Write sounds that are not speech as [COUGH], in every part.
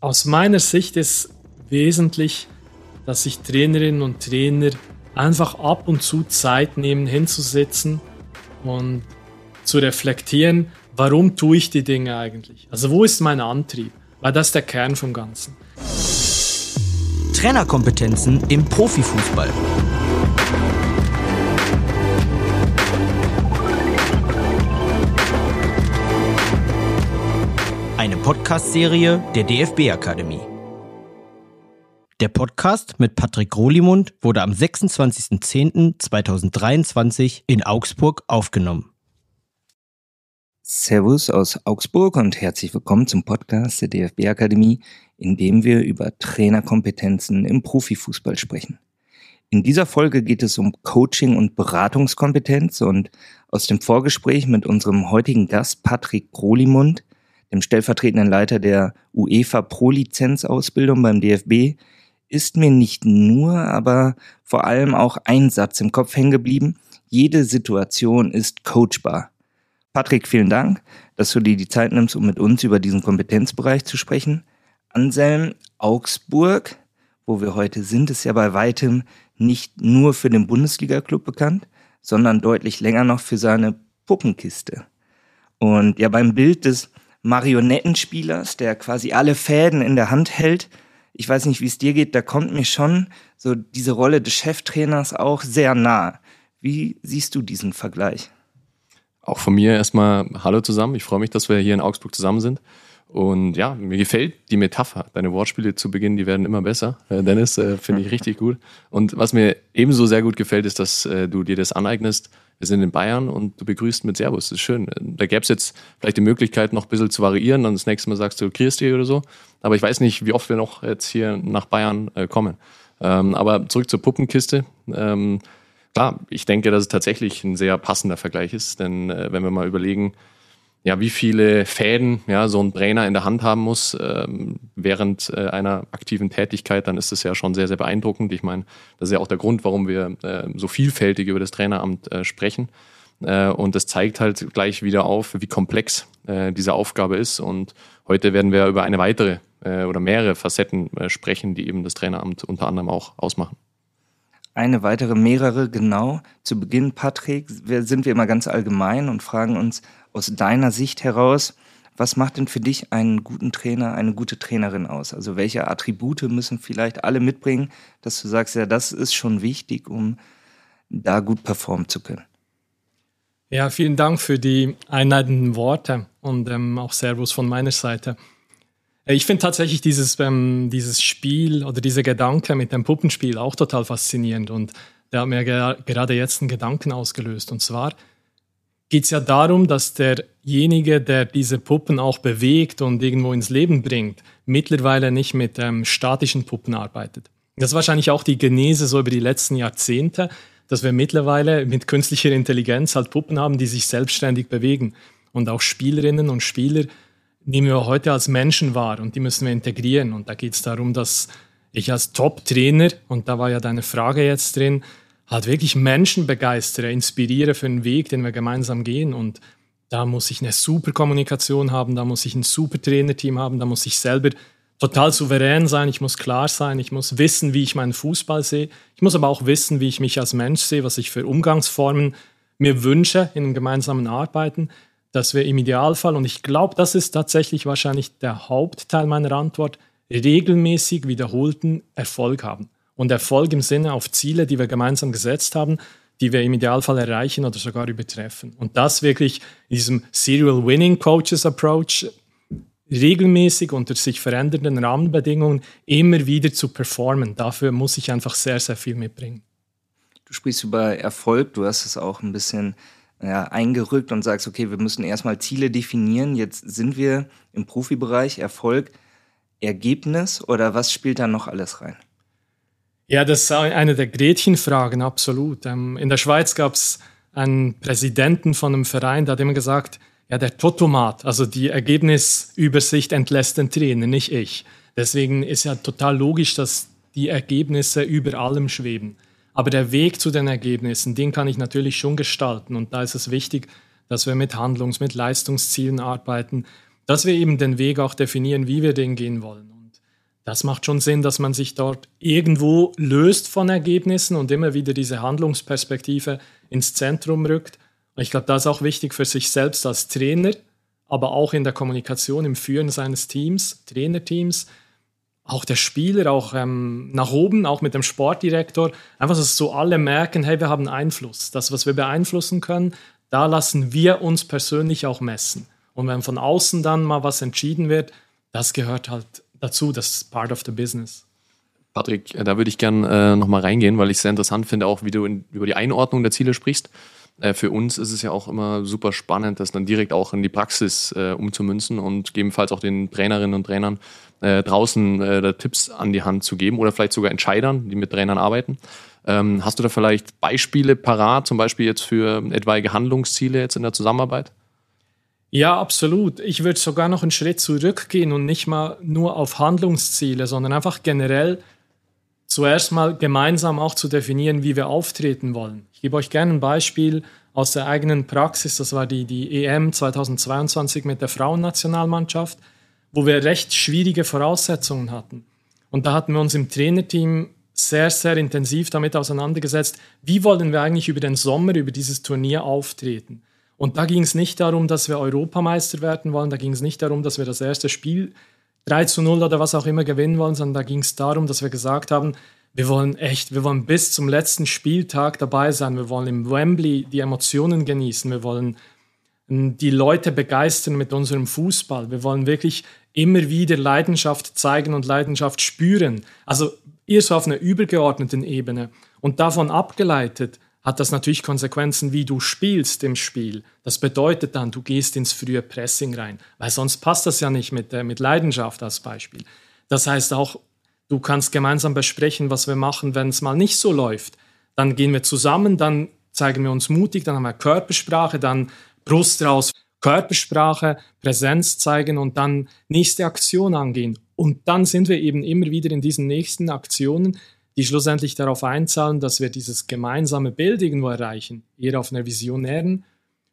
Aus meiner Sicht ist wesentlich, dass sich Trainerinnen und Trainer einfach ab und zu Zeit nehmen, hinzusitzen und zu reflektieren, warum tue ich die Dinge eigentlich? Also wo ist mein Antrieb? Weil das ist der Kern vom Ganzen. Trainerkompetenzen im Profifußball. Eine Podcast-Serie der DFB-Akademie. Der Podcast mit Patrick Rolimund wurde am 26.10.2023 in Augsburg aufgenommen. Servus aus Augsburg und herzlich willkommen zum Podcast der DFB-Akademie, in dem wir über Trainerkompetenzen im Profifußball sprechen. In dieser Folge geht es um Coaching und Beratungskompetenz und aus dem Vorgespräch mit unserem heutigen Gast Patrick Grolimund dem stellvertretenden Leiter der UEFA Pro-Lizenz-Ausbildung beim DFB, ist mir nicht nur, aber vor allem auch ein Satz im Kopf hängen geblieben. Jede Situation ist coachbar. Patrick, vielen Dank, dass du dir die Zeit nimmst, um mit uns über diesen Kompetenzbereich zu sprechen. Anselm, Augsburg, wo wir heute sind, ist ja bei weitem nicht nur für den Bundesliga-Club bekannt, sondern deutlich länger noch für seine Puppenkiste. Und ja, beim Bild des Marionettenspielers, der quasi alle Fäden in der Hand hält. Ich weiß nicht, wie es dir geht, da kommt mir schon so diese Rolle des Cheftrainers auch sehr nah. Wie siehst du diesen Vergleich? Auch von mir erstmal Hallo zusammen. Ich freue mich, dass wir hier in Augsburg zusammen sind. Und ja, mir gefällt die Metapher. Deine Wortspiele zu Beginn, die werden immer besser. Äh, Dennis, äh, finde ich [LAUGHS] richtig gut. Und was mir ebenso sehr gut gefällt, ist, dass äh, du dir das aneignest. Wir sind in Bayern und du begrüßt mit Servus. Das ist schön. Da gäbe es jetzt vielleicht die Möglichkeit, noch ein bisschen zu variieren. Dann das nächste Mal sagst du Christi oder so. Aber ich weiß nicht, wie oft wir noch jetzt hier nach Bayern äh, kommen. Ähm, aber zurück zur Puppenkiste. Ähm, klar, ich denke, dass es tatsächlich ein sehr passender Vergleich ist. Denn äh, wenn wir mal überlegen, ja, wie viele Fäden ja, so ein Trainer in der Hand haben muss ähm, während äh, einer aktiven Tätigkeit, dann ist das ja schon sehr, sehr beeindruckend. Ich meine, das ist ja auch der Grund, warum wir äh, so vielfältig über das Traineramt äh, sprechen. Äh, und das zeigt halt gleich wieder auf, wie komplex äh, diese Aufgabe ist. Und heute werden wir über eine weitere äh, oder mehrere Facetten sprechen, die eben das Traineramt unter anderem auch ausmachen eine weitere, mehrere, genau. Zu Beginn, Patrick, sind wir immer ganz allgemein und fragen uns aus deiner Sicht heraus, was macht denn für dich einen guten Trainer, eine gute Trainerin aus? Also welche Attribute müssen vielleicht alle mitbringen, dass du sagst, ja, das ist schon wichtig, um da gut performen zu können? Ja, vielen Dank für die einleitenden Worte und ähm, auch Servus von meiner Seite. Äh, ich finde tatsächlich dieses, ähm, dieses Spiel oder dieser Gedanke mit dem Puppenspiel auch total faszinierend und der hat mir gerade jetzt einen Gedanken ausgelöst. Und zwar geht es ja darum, dass derjenige, der diese Puppen auch bewegt und irgendwo ins Leben bringt, mittlerweile nicht mit ähm, statischen Puppen arbeitet. Das ist wahrscheinlich auch die Genese so über die letzten Jahrzehnte, dass wir mittlerweile mit künstlicher Intelligenz halt Puppen haben, die sich selbstständig bewegen. Und auch Spielerinnen und Spieler nehmen wir heute als Menschen wahr und die müssen wir integrieren. Und da geht es darum, dass ich als Top-Trainer, und da war ja deine Frage jetzt drin, halt wirklich Menschen begeistere, inspiriere für den Weg, den wir gemeinsam gehen. Und da muss ich eine super Kommunikation haben, da muss ich ein super Trainerteam haben, da muss ich selber total souverän sein, ich muss klar sein, ich muss wissen, wie ich meinen Fußball sehe. Ich muss aber auch wissen, wie ich mich als Mensch sehe, was ich für Umgangsformen mir wünsche in einem gemeinsamen Arbeiten dass wir im Idealfall, und ich glaube, das ist tatsächlich wahrscheinlich der Hauptteil meiner Antwort, regelmäßig wiederholten Erfolg haben. Und Erfolg im Sinne auf Ziele, die wir gemeinsam gesetzt haben, die wir im Idealfall erreichen oder sogar übertreffen. Und das wirklich in diesem Serial Winning Coaches Approach regelmäßig unter sich verändernden Rahmenbedingungen immer wieder zu performen. Dafür muss ich einfach sehr, sehr viel mitbringen. Du sprichst über Erfolg, du hast es auch ein bisschen ja, eingerückt und sagst, okay, wir müssen erstmal Ziele definieren. Jetzt sind wir im Profibereich, Erfolg, Ergebnis oder was spielt da noch alles rein? Ja, das ist eine der Gretchenfragen, absolut. Ähm, in der Schweiz gab es einen Präsidenten von einem Verein, der hat immer gesagt, ja, der Totomat, also die Ergebnisübersicht entlässt den Trainer, nicht ich. Deswegen ist ja total logisch, dass die Ergebnisse über allem schweben. Aber der Weg zu den Ergebnissen, den kann ich natürlich schon gestalten. Und da ist es wichtig, dass wir mit Handlungs-, mit Leistungszielen arbeiten, dass wir eben den Weg auch definieren, wie wir den gehen wollen. Das macht schon Sinn, dass man sich dort irgendwo löst von Ergebnissen und immer wieder diese Handlungsperspektive ins Zentrum rückt. Und ich glaube, das ist auch wichtig für sich selbst als Trainer, aber auch in der Kommunikation, im Führen seines Teams, Trainerteams, auch der Spieler, auch ähm, nach oben, auch mit dem Sportdirektor. Einfach, dass so alle merken, hey, wir haben Einfluss. Das, was wir beeinflussen können, da lassen wir uns persönlich auch messen. Und wenn von außen dann mal was entschieden wird, das gehört halt dazu, das ist part of the business. Patrick, da würde ich gerne äh, nochmal reingehen, weil ich es sehr interessant finde, auch wie du in, über die Einordnung der Ziele sprichst. Äh, für uns ist es ja auch immer super spannend, das dann direkt auch in die Praxis äh, umzumünzen und gegebenenfalls auch den Trainerinnen und Trainern äh, draußen äh, Tipps an die Hand zu geben oder vielleicht sogar Entscheidern, die mit Trainern arbeiten. Ähm, hast du da vielleicht Beispiele parat, zum Beispiel jetzt für etwaige Handlungsziele jetzt in der Zusammenarbeit? Ja, absolut. Ich würde sogar noch einen Schritt zurückgehen und nicht mal nur auf Handlungsziele, sondern einfach generell zuerst mal gemeinsam auch zu definieren, wie wir auftreten wollen. Ich gebe euch gerne ein Beispiel aus der eigenen Praxis. Das war die, die EM 2022 mit der Frauennationalmannschaft, wo wir recht schwierige Voraussetzungen hatten. Und da hatten wir uns im Trainerteam sehr, sehr intensiv damit auseinandergesetzt, wie wollen wir eigentlich über den Sommer, über dieses Turnier auftreten. Und da ging es nicht darum, dass wir Europameister werden wollen, da ging es nicht darum, dass wir das erste Spiel 3 zu 0 oder was auch immer gewinnen wollen, sondern da ging es darum, dass wir gesagt haben, wir wollen echt, wir wollen bis zum letzten Spieltag dabei sein, wir wollen im Wembley die Emotionen genießen, wir wollen hm, die Leute begeistern mit unserem Fußball, wir wollen wirklich immer wieder Leidenschaft zeigen und Leidenschaft spüren. Also eher so auf einer übergeordneten Ebene. Und davon abgeleitet hat das natürlich Konsequenzen, wie du spielst im Spiel. Das bedeutet dann, du gehst ins frühe Pressing rein, weil sonst passt das ja nicht mit, äh, mit Leidenschaft als Beispiel. Das heißt auch, du kannst gemeinsam besprechen, was wir machen, wenn es mal nicht so läuft. Dann gehen wir zusammen, dann zeigen wir uns mutig, dann haben wir Körpersprache, dann Brust raus, Körpersprache, Präsenz zeigen und dann nächste Aktion angehen. Und dann sind wir eben immer wieder in diesen nächsten Aktionen, die schlussendlich darauf einzahlen, dass wir dieses gemeinsame Bild irgendwo erreichen, eher auf einer visionären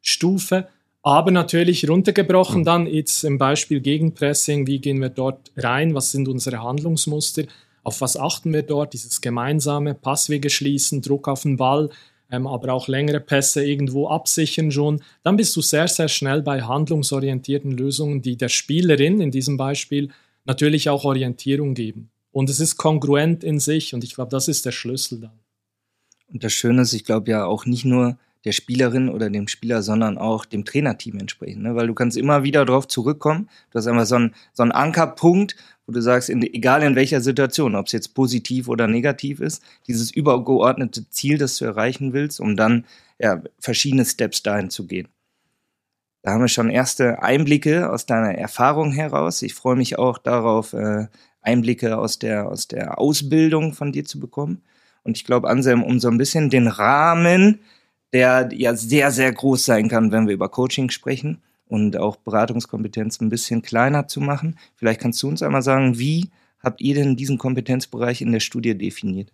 Stufe, aber natürlich runtergebrochen mhm. dann jetzt im Beispiel Gegenpressing, wie gehen wir dort rein, was sind unsere Handlungsmuster, auf was achten wir dort, dieses gemeinsame Passwege schließen, Druck auf den Ball, ähm, aber auch längere Pässe irgendwo absichern schon, dann bist du sehr, sehr schnell bei handlungsorientierten Lösungen, die der Spielerin in diesem Beispiel natürlich auch Orientierung geben. Und es ist kongruent in sich und ich glaube, das ist der Schlüssel dann. Und das Schöne ist, ich glaube ja auch nicht nur der Spielerin oder dem Spieler, sondern auch dem Trainerteam entsprechend. Ne? Weil du kannst immer wieder darauf zurückkommen. Du hast einfach so einen, so einen Ankerpunkt, wo du sagst, in, egal in welcher Situation, ob es jetzt positiv oder negativ ist, dieses übergeordnete Ziel, das du erreichen willst, um dann ja, verschiedene Steps dahin zu gehen. Da haben wir schon erste Einblicke aus deiner Erfahrung heraus. Ich freue mich auch darauf, äh, Einblicke aus der, aus der Ausbildung von dir zu bekommen. Und ich glaube, Anselm, um so ein bisschen den Rahmen, der ja sehr, sehr groß sein kann, wenn wir über Coaching sprechen und auch Beratungskompetenz ein bisschen kleiner zu machen. Vielleicht kannst du uns einmal sagen, wie habt ihr denn diesen Kompetenzbereich in der Studie definiert?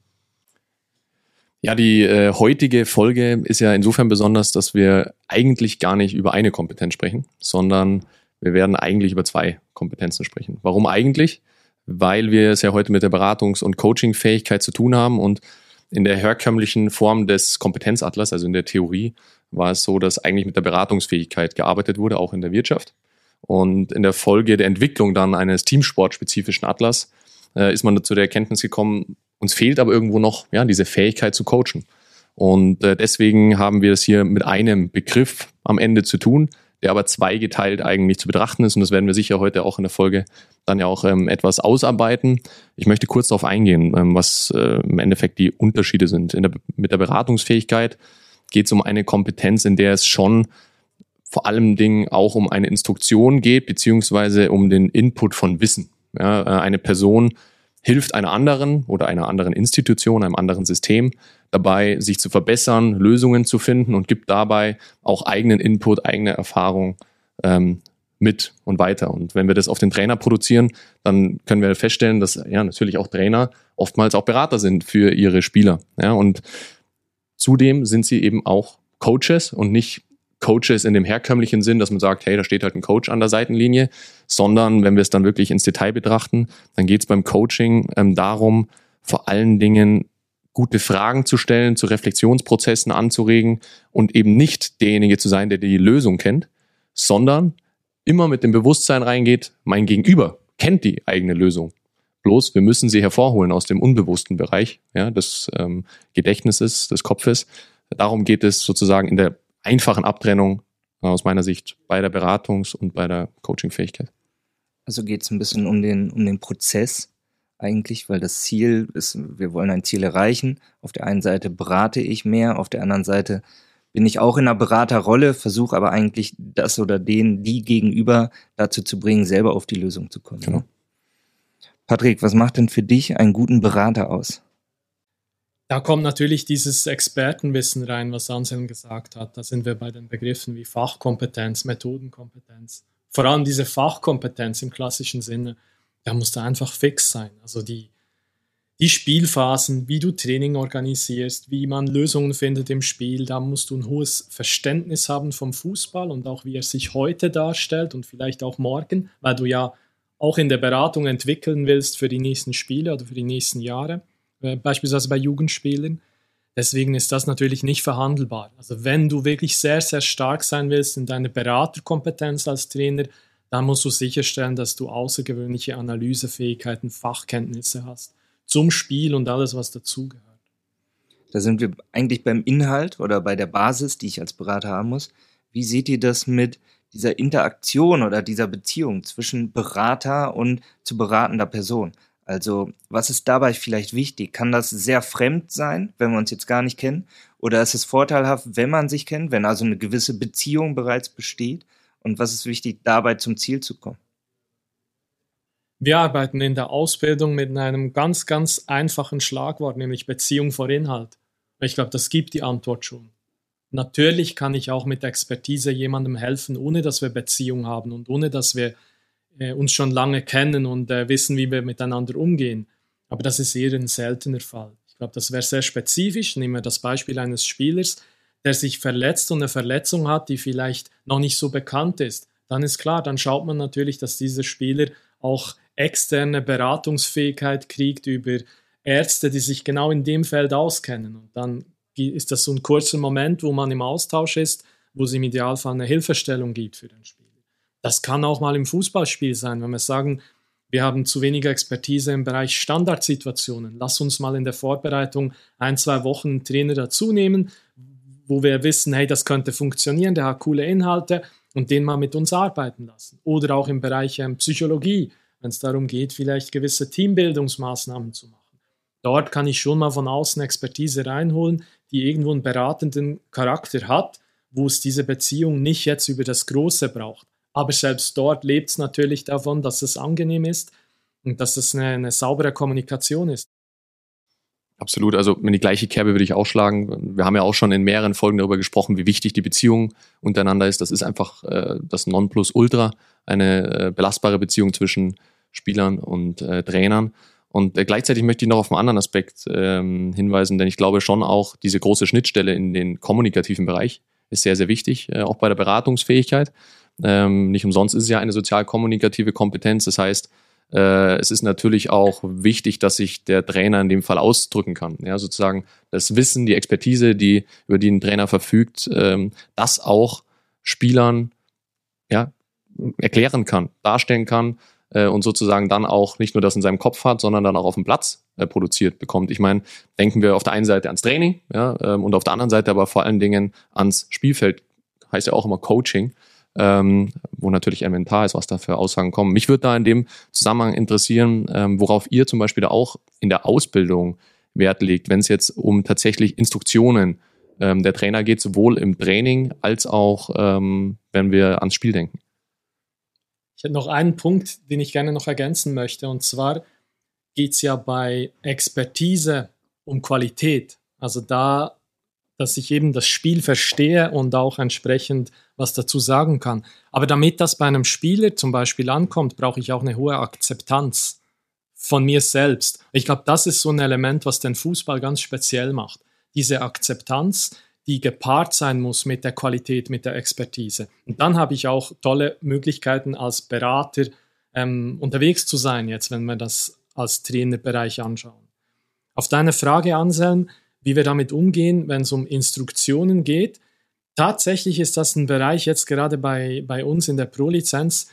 Ja, die äh, heutige Folge ist ja insofern besonders, dass wir eigentlich gar nicht über eine Kompetenz sprechen, sondern wir werden eigentlich über zwei Kompetenzen sprechen. Warum eigentlich? Weil wir es ja heute mit der Beratungs- und Coaching-Fähigkeit zu tun haben und in der herkömmlichen Form des Kompetenzatlas, also in der Theorie, war es so, dass eigentlich mit der Beratungsfähigkeit gearbeitet wurde, auch in der Wirtschaft. Und in der Folge der Entwicklung dann eines teamsportspezifischen Atlas äh, ist man zu der Erkenntnis gekommen, uns fehlt aber irgendwo noch ja, diese Fähigkeit zu coachen. Und äh, deswegen haben wir es hier mit einem Begriff am Ende zu tun, der aber zweigeteilt eigentlich zu betrachten ist. Und das werden wir sicher heute auch in der Folge dann ja auch ähm, etwas ausarbeiten. Ich möchte kurz darauf eingehen, ähm, was äh, im Endeffekt die Unterschiede sind. Der, mit der Beratungsfähigkeit geht es um eine Kompetenz, in der es schon vor allem Dingen auch um eine Instruktion geht, beziehungsweise um den Input von Wissen. Ja, äh, eine Person hilft einer anderen oder einer anderen Institution, einem anderen System dabei, sich zu verbessern, Lösungen zu finden und gibt dabei auch eigenen Input, eigene Erfahrung ähm, mit und weiter. Und wenn wir das auf den Trainer produzieren, dann können wir feststellen, dass ja natürlich auch Trainer oftmals auch Berater sind für ihre Spieler. Ja, und zudem sind sie eben auch Coaches und nicht Coaches in dem herkömmlichen Sinn, dass man sagt, hey, da steht halt ein Coach an der Seitenlinie, sondern wenn wir es dann wirklich ins Detail betrachten, dann geht es beim Coaching ähm, darum, vor allen Dingen gute Fragen zu stellen, zu Reflexionsprozessen anzuregen und eben nicht derjenige zu sein, der die Lösung kennt, sondern immer mit dem Bewusstsein reingeht, mein Gegenüber kennt die eigene Lösung. Bloß wir müssen sie hervorholen aus dem unbewussten Bereich ja, des ähm, Gedächtnisses, des Kopfes. Darum geht es sozusagen in der einfachen Abtrennung aus meiner Sicht bei der Beratungs- und bei der Coachingfähigkeit. Also geht es ein bisschen um den, um den Prozess eigentlich, weil das Ziel ist, wir wollen ein Ziel erreichen. Auf der einen Seite berate ich mehr, auf der anderen Seite bin ich auch in einer Beraterrolle, versuche aber eigentlich das oder den, die gegenüber dazu zu bringen, selber auf die Lösung zu kommen. Genau. Patrick, was macht denn für dich einen guten Berater aus? Da kommt natürlich dieses Expertenwissen rein, was Anselm gesagt hat. Da sind wir bei den Begriffen wie Fachkompetenz, Methodenkompetenz. Vor allem diese Fachkompetenz im klassischen Sinne, da muss da einfach fix sein. Also die, die Spielphasen, wie du Training organisierst, wie man Lösungen findet im Spiel, da musst du ein hohes Verständnis haben vom Fußball und auch wie er sich heute darstellt und vielleicht auch morgen, weil du ja auch in der Beratung entwickeln willst für die nächsten Spiele oder für die nächsten Jahre, äh, beispielsweise bei Jugendspielen. Deswegen ist das natürlich nicht verhandelbar. Also wenn du wirklich sehr, sehr stark sein willst in deiner Beraterkompetenz als Trainer, dann musst du sicherstellen, dass du außergewöhnliche Analysefähigkeiten, Fachkenntnisse hast zum Spiel und alles, was dazugehört. Da sind wir eigentlich beim Inhalt oder bei der Basis, die ich als Berater haben muss. Wie seht ihr das mit dieser Interaktion oder dieser Beziehung zwischen Berater und zu beratender Person? Also, was ist dabei vielleicht wichtig? Kann das sehr fremd sein, wenn wir uns jetzt gar nicht kennen? Oder ist es vorteilhaft, wenn man sich kennt, wenn also eine gewisse Beziehung bereits besteht? Und was ist wichtig, dabei zum Ziel zu kommen? Wir arbeiten in der Ausbildung mit einem ganz, ganz einfachen Schlagwort, nämlich Beziehung vor Inhalt. Ich glaube, das gibt die Antwort schon. Natürlich kann ich auch mit Expertise jemandem helfen, ohne dass wir Beziehung haben und ohne dass wir äh, uns schon lange kennen und äh, wissen, wie wir miteinander umgehen. Aber das ist eher ein seltener Fall. Ich glaube, das wäre sehr spezifisch. Nehmen wir das Beispiel eines Spielers, der sich verletzt und eine Verletzung hat, die vielleicht noch nicht so bekannt ist. Dann ist klar, dann schaut man natürlich, dass dieser Spieler auch externe Beratungsfähigkeit kriegt über Ärzte, die sich genau in dem Feld auskennen. Und dann ist das so ein kurzer Moment, wo man im Austausch ist, wo es im Idealfall eine Hilfestellung gibt für den Spieler. Das kann auch mal im Fußballspiel sein, wenn wir sagen, wir haben zu wenig Expertise im Bereich Standardsituationen. Lass uns mal in der Vorbereitung ein, zwei Wochen einen Trainer dazu nehmen, wo wir wissen, hey, das könnte funktionieren, der hat coole Inhalte und den mal mit uns arbeiten lassen. Oder auch im Bereich ähm, Psychologie wenn es darum geht, vielleicht gewisse Teambildungsmaßnahmen zu machen. Dort kann ich schon mal von außen Expertise reinholen, die irgendwo einen beratenden Charakter hat, wo es diese Beziehung nicht jetzt über das Große braucht. Aber selbst dort lebt es natürlich davon, dass es angenehm ist und dass es eine, eine saubere Kommunikation ist. Absolut. Also in die gleiche Kerbe würde ich auch schlagen. Wir haben ja auch schon in mehreren Folgen darüber gesprochen, wie wichtig die Beziehung untereinander ist. Das ist einfach äh, das Nonplusultra, eine äh, belastbare Beziehung zwischen Spielern und äh, Trainern. Und äh, gleichzeitig möchte ich noch auf einen anderen Aspekt ähm, hinweisen, denn ich glaube schon auch, diese große Schnittstelle in den kommunikativen Bereich ist sehr, sehr wichtig, äh, auch bei der Beratungsfähigkeit. Ähm, nicht umsonst ist es ja eine sozial-kommunikative Kompetenz. Das heißt, äh, es ist natürlich auch wichtig, dass sich der Trainer in dem Fall ausdrücken kann. Ja, sozusagen das Wissen, die Expertise, die über die ein Trainer verfügt, ähm, das auch Spielern ja, erklären kann, darstellen kann äh, und sozusagen dann auch nicht nur das in seinem Kopf hat, sondern dann auch auf dem Platz äh, produziert bekommt. Ich meine, denken wir auf der einen Seite ans Training ja, ähm, und auf der anderen Seite aber vor allen Dingen ans Spielfeld, heißt ja auch immer Coaching ähm, wo natürlich elementar ist, was da für Aussagen kommen. Mich würde da in dem Zusammenhang interessieren, ähm, worauf ihr zum Beispiel da auch in der Ausbildung Wert legt, wenn es jetzt um tatsächlich Instruktionen ähm, der Trainer geht, sowohl im Training als auch, ähm, wenn wir ans Spiel denken. Ich hätte noch einen Punkt, den ich gerne noch ergänzen möchte, und zwar geht es ja bei Expertise um Qualität. Also da dass ich eben das Spiel verstehe und auch entsprechend was dazu sagen kann. Aber damit das bei einem Spieler zum Beispiel ankommt, brauche ich auch eine hohe Akzeptanz von mir selbst. Ich glaube, das ist so ein Element, was den Fußball ganz speziell macht. Diese Akzeptanz, die gepaart sein muss mit der Qualität, mit der Expertise. Und dann habe ich auch tolle Möglichkeiten als Berater ähm, unterwegs zu sein, jetzt wenn wir das als Trainerbereich anschauen. Auf deine Frage, Anselm, wie wir damit umgehen, wenn es um Instruktionen geht. Tatsächlich ist das ein Bereich jetzt gerade bei, bei uns in der Pro-Lizenz,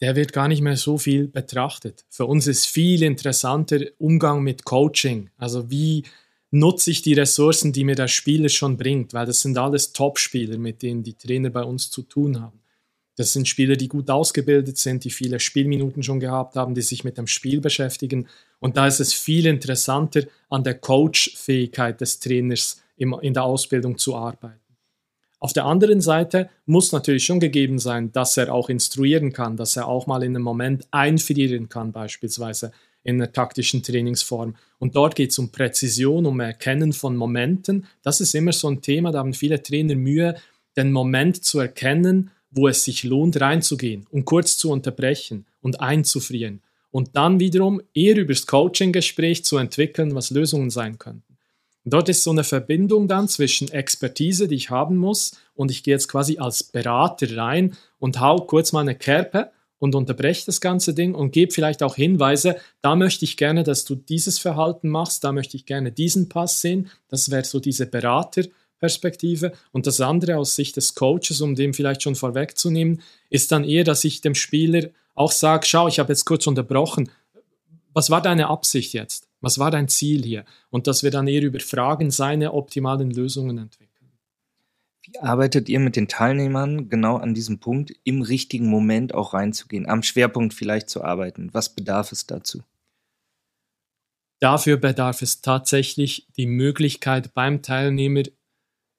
der wird gar nicht mehr so viel betrachtet. Für uns ist viel interessanter Umgang mit Coaching. Also wie nutze ich die Ressourcen, die mir der Spieler schon bringt, weil das sind alles Top-Spieler, mit denen die Trainer bei uns zu tun haben. Das sind Spieler, die gut ausgebildet sind, die viele Spielminuten schon gehabt haben, die sich mit dem Spiel beschäftigen. Und da ist es viel interessanter, an der Coach-Fähigkeit des Trainers in der Ausbildung zu arbeiten. Auf der anderen Seite muss natürlich schon gegeben sein, dass er auch instruieren kann, dass er auch mal in einem Moment einfrieren kann, beispielsweise in einer taktischen Trainingsform. Und dort geht es um Präzision, um Erkennen von Momenten. Das ist immer so ein Thema, da haben viele Trainer Mühe, den Moment zu erkennen, wo es sich lohnt, reinzugehen und kurz zu unterbrechen und einzufrieren. Und dann wiederum eher über das Coaching-Gespräch zu entwickeln, was Lösungen sein könnten. Dort ist so eine Verbindung dann zwischen Expertise, die ich haben muss, und ich gehe jetzt quasi als Berater rein und hau kurz mal eine Kerpe und unterbreche das ganze Ding und gebe vielleicht auch Hinweise, da möchte ich gerne, dass du dieses Verhalten machst, da möchte ich gerne diesen Pass sehen. Das wäre so diese Beraterperspektive. Und das andere aus Sicht des Coaches, um dem vielleicht schon vorwegzunehmen, ist dann eher, dass ich dem Spieler auch sage, schau, ich habe jetzt kurz unterbrochen. Was war deine Absicht jetzt? Was war dein Ziel hier? Und dass wir dann eher über Fragen seine optimalen Lösungen entwickeln. Wie arbeitet ihr mit den Teilnehmern genau an diesem Punkt, im richtigen Moment auch reinzugehen, am Schwerpunkt vielleicht zu arbeiten? Was bedarf es dazu? Dafür bedarf es tatsächlich die Möglichkeit beim Teilnehmer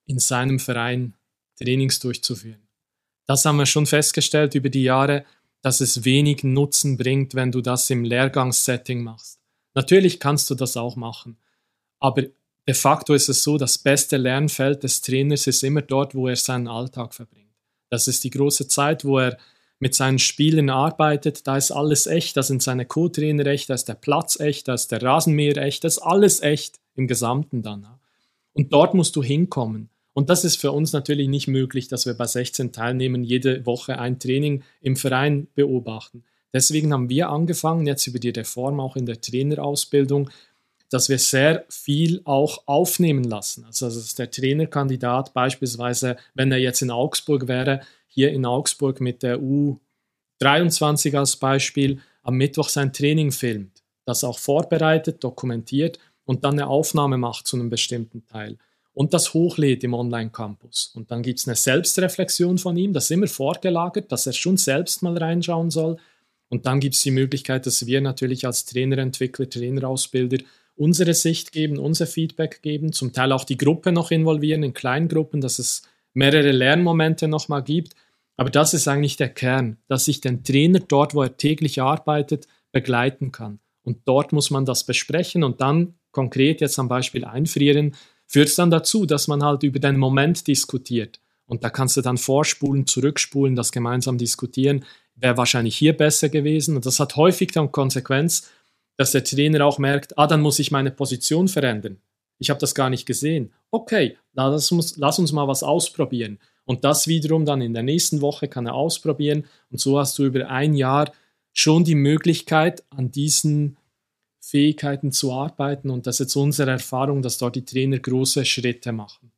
in seinem Verein Trainings durchzuführen. Das haben wir schon festgestellt über die Jahre, dass es wenig Nutzen bringt, wenn du das im Lehrgangssetting machst. Natürlich kannst du das auch machen, aber de facto ist es so, das beste Lernfeld des Trainers ist immer dort, wo er seinen Alltag verbringt. Das ist die große Zeit, wo er mit seinen Spielern arbeitet. Da ist alles echt, da sind seine Co-Trainer echt, da ist der Platz echt, da ist der Rasenmäher echt, das ist alles echt im Gesamten dann. Und dort musst du hinkommen. Und das ist für uns natürlich nicht möglich, dass wir bei 16 Teilnehmern jede Woche ein Training im Verein beobachten. Deswegen haben wir angefangen, jetzt über die Reform auch in der Trainerausbildung, dass wir sehr viel auch aufnehmen lassen. Also dass der Trainerkandidat beispielsweise, wenn er jetzt in Augsburg wäre, hier in Augsburg mit der U23 als Beispiel, am Mittwoch sein Training filmt, das auch vorbereitet, dokumentiert und dann eine Aufnahme macht zu einem bestimmten Teil und das hochlädt im Online-Campus. Und dann gibt es eine Selbstreflexion von ihm, das ist immer vorgelagert, dass er schon selbst mal reinschauen soll. Und dann gibt es die Möglichkeit, dass wir natürlich als Trainerentwickler, Trainerausbilder unsere Sicht geben, unser Feedback geben, zum Teil auch die Gruppe noch involvieren in Kleingruppen, dass es mehrere Lernmomente nochmal gibt. Aber das ist eigentlich der Kern, dass ich den Trainer dort, wo er täglich arbeitet, begleiten kann. Und dort muss man das besprechen und dann konkret jetzt am Beispiel einfrieren, führt es dann dazu, dass man halt über den Moment diskutiert. Und da kannst du dann vorspulen, zurückspulen, das gemeinsam diskutieren, wäre wahrscheinlich hier besser gewesen. Und das hat häufig dann Konsequenz, dass der Trainer auch merkt, ah, dann muss ich meine Position verändern. Ich habe das gar nicht gesehen. Okay, lass uns, lass uns mal was ausprobieren. Und das wiederum dann in der nächsten Woche kann er ausprobieren. Und so hast du über ein Jahr schon die Möglichkeit, an diesen Fähigkeiten zu arbeiten. Und das ist jetzt unsere Erfahrung, dass dort die Trainer große Schritte machen.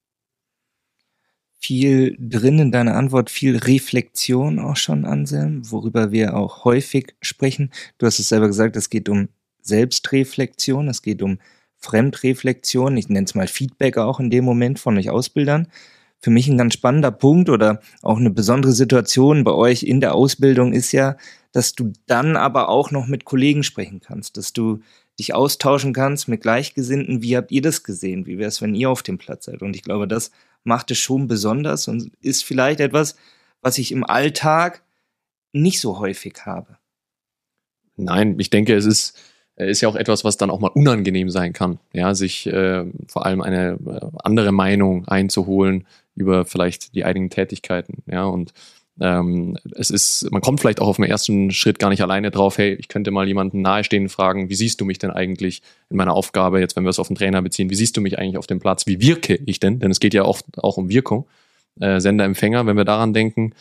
Viel drin in deiner Antwort, viel Reflexion auch schon, Anselm, worüber wir auch häufig sprechen. Du hast es selber gesagt, es geht um Selbstreflexion, es geht um Fremdreflexion, ich nenne es mal Feedback auch in dem Moment von euch Ausbildern. Für mich ein ganz spannender Punkt oder auch eine besondere Situation bei euch in der Ausbildung ist ja, dass du dann aber auch noch mit Kollegen sprechen kannst, dass du dich austauschen kannst mit Gleichgesinnten. Wie habt ihr das gesehen? Wie wäre es, wenn ihr auf dem Platz seid? Und ich glaube, das macht es schon besonders und ist vielleicht etwas, was ich im Alltag nicht so häufig habe. Nein, ich denke, es ist ist ja auch etwas, was dann auch mal unangenehm sein kann. Ja, sich äh, vor allem eine äh, andere Meinung einzuholen über vielleicht die eigenen Tätigkeiten. Ja, und ähm, es ist, man kommt vielleicht auch auf den ersten Schritt gar nicht alleine drauf, hey, ich könnte mal jemanden nahestehen fragen, wie siehst du mich denn eigentlich in meiner Aufgabe, jetzt wenn wir es auf den Trainer beziehen, wie siehst du mich eigentlich auf dem Platz, wie wirke ich denn? Denn es geht ja oft auch um Wirkung. Äh, Sender, Empfänger, wenn wir daran denken,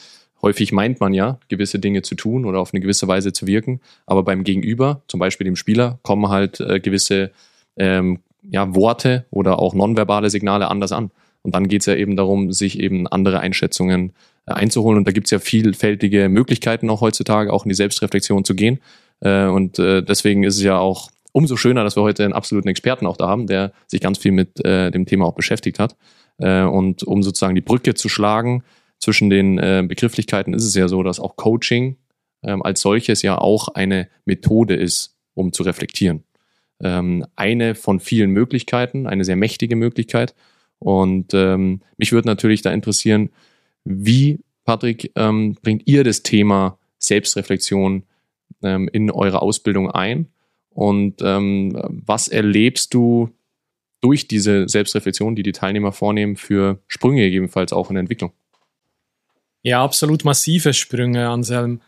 häufig meint man ja, gewisse Dinge zu tun oder auf eine gewisse Weise zu wirken, aber beim Gegenüber, zum Beispiel dem Spieler, kommen halt äh, gewisse ähm, ja, Worte oder auch nonverbale Signale anders an. Und dann geht es ja eben darum, sich eben andere Einschätzungen äh, einzuholen. Und da gibt es ja vielfältige Möglichkeiten auch heutzutage, auch in die Selbstreflexion zu gehen. Äh, und äh, deswegen ist es ja auch umso schöner, dass wir heute einen absoluten Experten auch da haben, der sich ganz viel mit dem Thema auch beschäftigt hat. und um sozusagen die Brücke zu schlagen zwischen den Begrifflichkeiten, ist es ja so, dass auch Coaching ähm, als solches ja auch eine Methode ist, um zu reflektieren. Ähm, eine von vielen Möglichkeiten, eine sehr mächtige Möglichkeit. Und ähm, mich würde natürlich da interessieren, wie, Patrick, ähm, bringt ihr das Thema Selbstreflexion ähm, in eure Ausbildung ein? Und ähm, was erlebst du durch diese Selbstreflexion, die die Teilnehmer vornehmen, für Sprünge gegebenenfalls auch in der Entwicklung? Ja, absolut massive Sprünge, Anselm.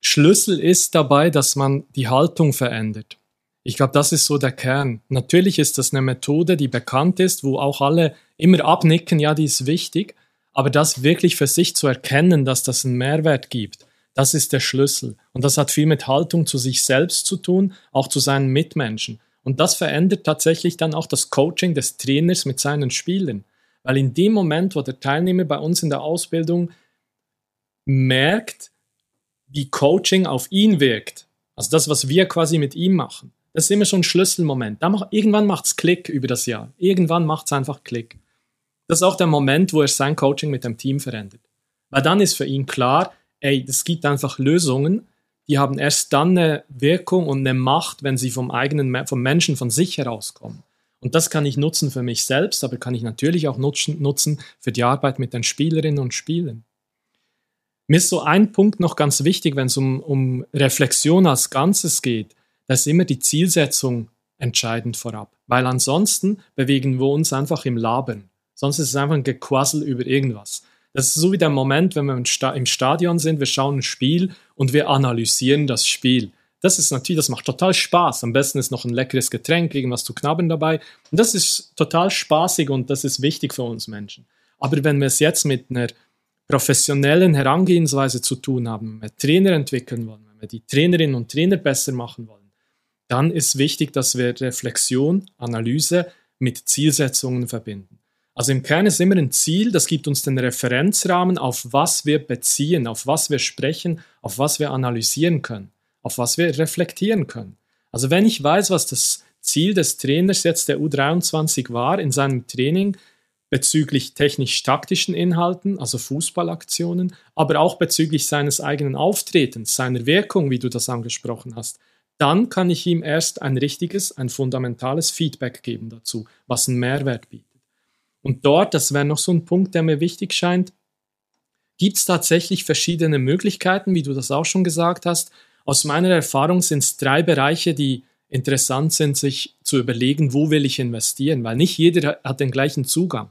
Schlüssel ist dabei, dass man die Haltung verändert. Ich glaube, das ist so der Kern. Natürlich ist das eine Methode, die bekannt ist, wo auch alle immer abnicken, ja, die ist wichtig, aber das wirklich für sich zu erkennen, dass das einen Mehrwert gibt, das ist der Schlüssel. Und das hat viel mit Haltung zu sich selbst zu tun, auch zu seinen Mitmenschen. Und das verändert tatsächlich dann auch das Coaching des Trainers mit seinen Spielern. Weil in dem Moment, wo der Teilnehmer bei uns in der Ausbildung merkt, wie Coaching auf ihn wirkt, also das, was wir quasi mit ihm machen, das ist immer schon ein Schlüsselmoment. Mach, irgendwann macht es Klick über das Jahr. Irgendwann macht es einfach Klick. Das ist auch der Moment, wo er sein Coaching mit dem Team verändert. Weil dann ist für ihn klar, ey, es gibt einfach Lösungen, die haben erst dann eine Wirkung und eine Macht, wenn sie vom eigenen, vom Menschen von sich herauskommen. Und das kann ich nutzen für mich selbst, aber kann ich natürlich auch nutzen, nutzen für die Arbeit mit den Spielerinnen und Spielern. Mir ist so ein Punkt noch ganz wichtig, wenn es um, um Reflexion als Ganzes geht da ist immer die Zielsetzung entscheidend vorab. Weil ansonsten bewegen wir uns einfach im Labern. Sonst ist es einfach ein Gequassel über irgendwas. Das ist so wie der Moment, wenn wir im Stadion sind, wir schauen ein Spiel und wir analysieren das Spiel. Das ist natürlich, das macht total Spaß. Am besten ist noch ein leckeres Getränk, irgendwas zu knabbern dabei. Und das ist total spaßig und das ist wichtig für uns Menschen. Aber wenn wir es jetzt mit einer professionellen Herangehensweise zu tun haben, wenn wir Trainer entwickeln wollen, wenn wir die Trainerinnen und Trainer besser machen wollen, dann ist wichtig, dass wir Reflexion, Analyse mit Zielsetzungen verbinden. Also im Kern ist immer ein Ziel, das gibt uns den Referenzrahmen, auf was wir beziehen, auf was wir sprechen, auf was wir analysieren können, auf was wir reflektieren können. Also wenn ich weiß, was das Ziel des Trainers jetzt der U23 war in seinem Training bezüglich technisch-taktischen Inhalten, also Fußballaktionen, aber auch bezüglich seines eigenen Auftretens, seiner Wirkung, wie du das angesprochen hast, dann kann ich ihm erst ein richtiges, ein fundamentales Feedback geben dazu, was einen Mehrwert bietet. Und dort, das wäre noch so ein Punkt, der mir wichtig scheint, gibt es tatsächlich verschiedene Möglichkeiten, wie du das auch schon gesagt hast. Aus meiner Erfahrung sind es drei Bereiche, die interessant sind, sich zu überlegen, wo will ich investieren, weil nicht jeder hat den gleichen Zugang.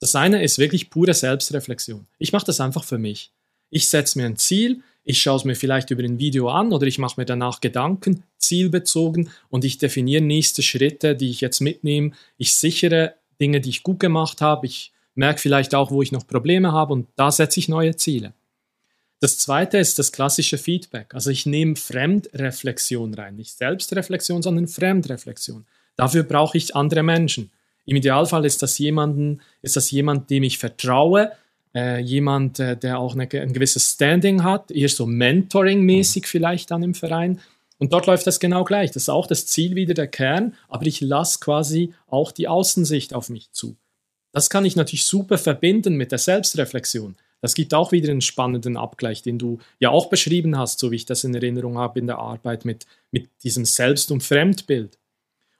Das eine ist wirklich pure Selbstreflexion. Ich mache das einfach für mich. Ich setze mir ein Ziel, ich schaue es mir vielleicht über ein Video an oder ich mache mir danach Gedanken, zielbezogen und ich definiere nächste Schritte, die ich jetzt mitnehme. Ich sichere Dinge, die ich gut gemacht habe. Ich merke vielleicht auch, wo ich noch Probleme habe und da setze ich neue Ziele. Das zweite ist das klassische Feedback. Also ich nehme Fremdreflexion rein. Nicht Selbstreflexion, sondern Fremdreflexion. Dafür brauche ich andere Menschen. Im Idealfall ist das jemanden, ist das jemand, dem ich vertraue, äh, jemand, äh, der auch eine, ein gewisses Standing hat, eher so Mentoring-mäßig vielleicht dann im Verein. Und dort läuft das genau gleich. Das ist auch das Ziel wieder der Kern, aber ich lasse quasi auch die Außensicht auf mich zu. Das kann ich natürlich super verbinden mit der Selbstreflexion. Das gibt auch wieder einen spannenden Abgleich, den du ja auch beschrieben hast, so wie ich das in Erinnerung habe in der Arbeit mit, mit diesem Selbst- und Fremdbild.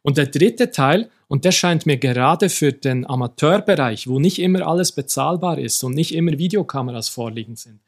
Und der dritte Teil, und der scheint mir gerade für den Amateurbereich, wo nicht immer alles bezahlbar ist und nicht immer Videokameras vorliegend sind,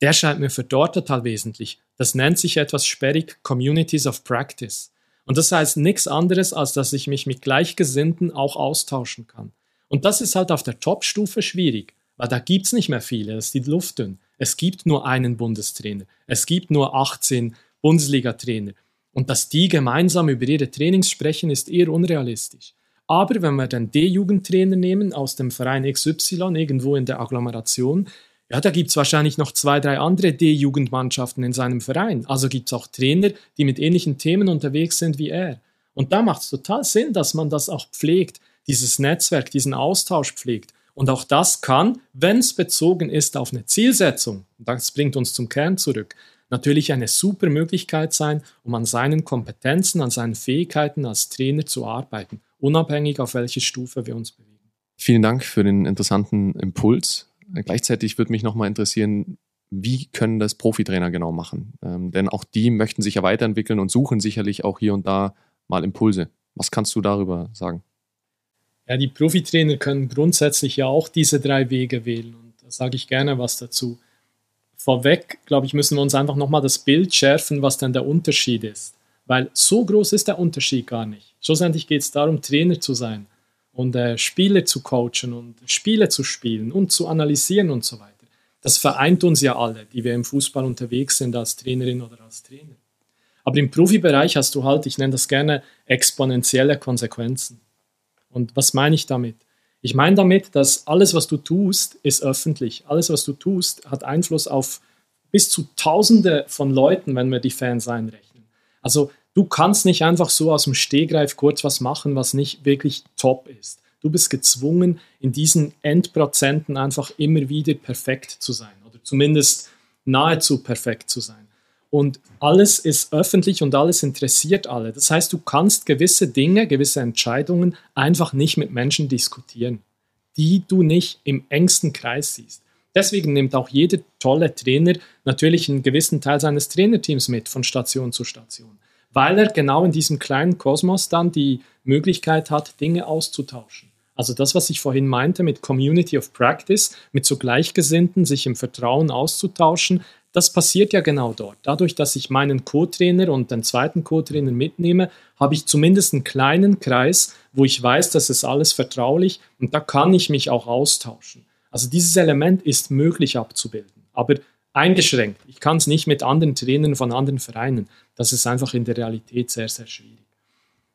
der scheint mir für dort total wesentlich. Das nennt sich etwas sperrig Communities of Practice. Und das heißt nichts anderes, als dass ich mich mit Gleichgesinnten auch austauschen kann. Und das ist halt auf der Top-Stufe schwierig, weil da gibt es nicht mehr viele, das ist die Luft dünn. Es gibt nur einen Bundestrainer. Es gibt nur 18 Bundesliga-Trainer. Und dass die gemeinsam über ihre Trainings sprechen, ist eher unrealistisch. Aber wenn wir den D-Jugendtrainer nehmen aus dem Verein XY irgendwo in der Agglomeration, ja, da gibt es wahrscheinlich noch zwei, drei andere D-Jugendmannschaften in seinem Verein. Also gibt es auch Trainer, die mit ähnlichen Themen unterwegs sind wie er. Und da macht es total Sinn, dass man das auch pflegt, dieses Netzwerk, diesen Austausch pflegt. Und auch das kann, wenn es bezogen ist auf eine Zielsetzung, das bringt uns zum Kern zurück, natürlich eine super Möglichkeit sein, um an seinen Kompetenzen, an seinen Fähigkeiten als Trainer zu arbeiten, unabhängig auf welche Stufe wir uns bewegen. Vielen Dank für den interessanten Impuls. Gleichzeitig würde mich nochmal interessieren, wie können das Profitrainer genau machen? Ähm, denn auch die möchten sich ja weiterentwickeln und suchen sicherlich auch hier und da mal Impulse. Was kannst du darüber sagen? Ja, die Profitrainer können grundsätzlich ja auch diese drei Wege wählen und da sage ich gerne was dazu. Vorweg, glaube ich, müssen wir uns einfach nochmal das Bild schärfen, was denn der Unterschied ist. Weil so groß ist der Unterschied gar nicht. Schlussendlich geht es darum, Trainer zu sein und äh, Spiele zu coachen und Spiele zu spielen und zu analysieren und so weiter. Das vereint uns ja alle, die wir im Fußball unterwegs sind als Trainerin oder als Trainer. Aber im Profibereich hast du halt, ich nenne das gerne exponentielle Konsequenzen. Und was meine ich damit? Ich meine damit, dass alles, was du tust, ist öffentlich. Alles, was du tust, hat Einfluss auf bis zu Tausende von Leuten, wenn wir die Fans einrechnen. Also du kannst nicht einfach so aus dem Stehgreif kurz was machen, was nicht wirklich top ist. Du bist gezwungen, in diesen Endprozenten einfach immer wieder perfekt zu sein oder zumindest nahezu perfekt zu sein und alles ist öffentlich und alles interessiert alle. Das heißt, du kannst gewisse Dinge, gewisse Entscheidungen einfach nicht mit Menschen diskutieren, die du nicht im engsten Kreis siehst. Deswegen nimmt auch jeder tolle Trainer natürlich einen gewissen Teil seines Trainerteams mit von Station zu Station, weil er genau in diesem kleinen Kosmos dann die Möglichkeit hat, Dinge auszutauschen. Also das, was ich vorhin meinte mit Community of Practice, mit so Gleichgesinnten, sich im Vertrauen auszutauschen, das passiert ja genau dort. Dadurch, dass ich meinen Co-Trainer und den zweiten Co-Trainer mitnehme, habe ich zumindest einen kleinen Kreis, wo ich weiß, dass es alles vertraulich und da kann ich mich auch austauschen. Also dieses Element ist möglich abzubilden, aber eingeschränkt. Ich kann es nicht mit anderen Trainern von anderen Vereinen. Das ist einfach in der Realität sehr, sehr schwierig.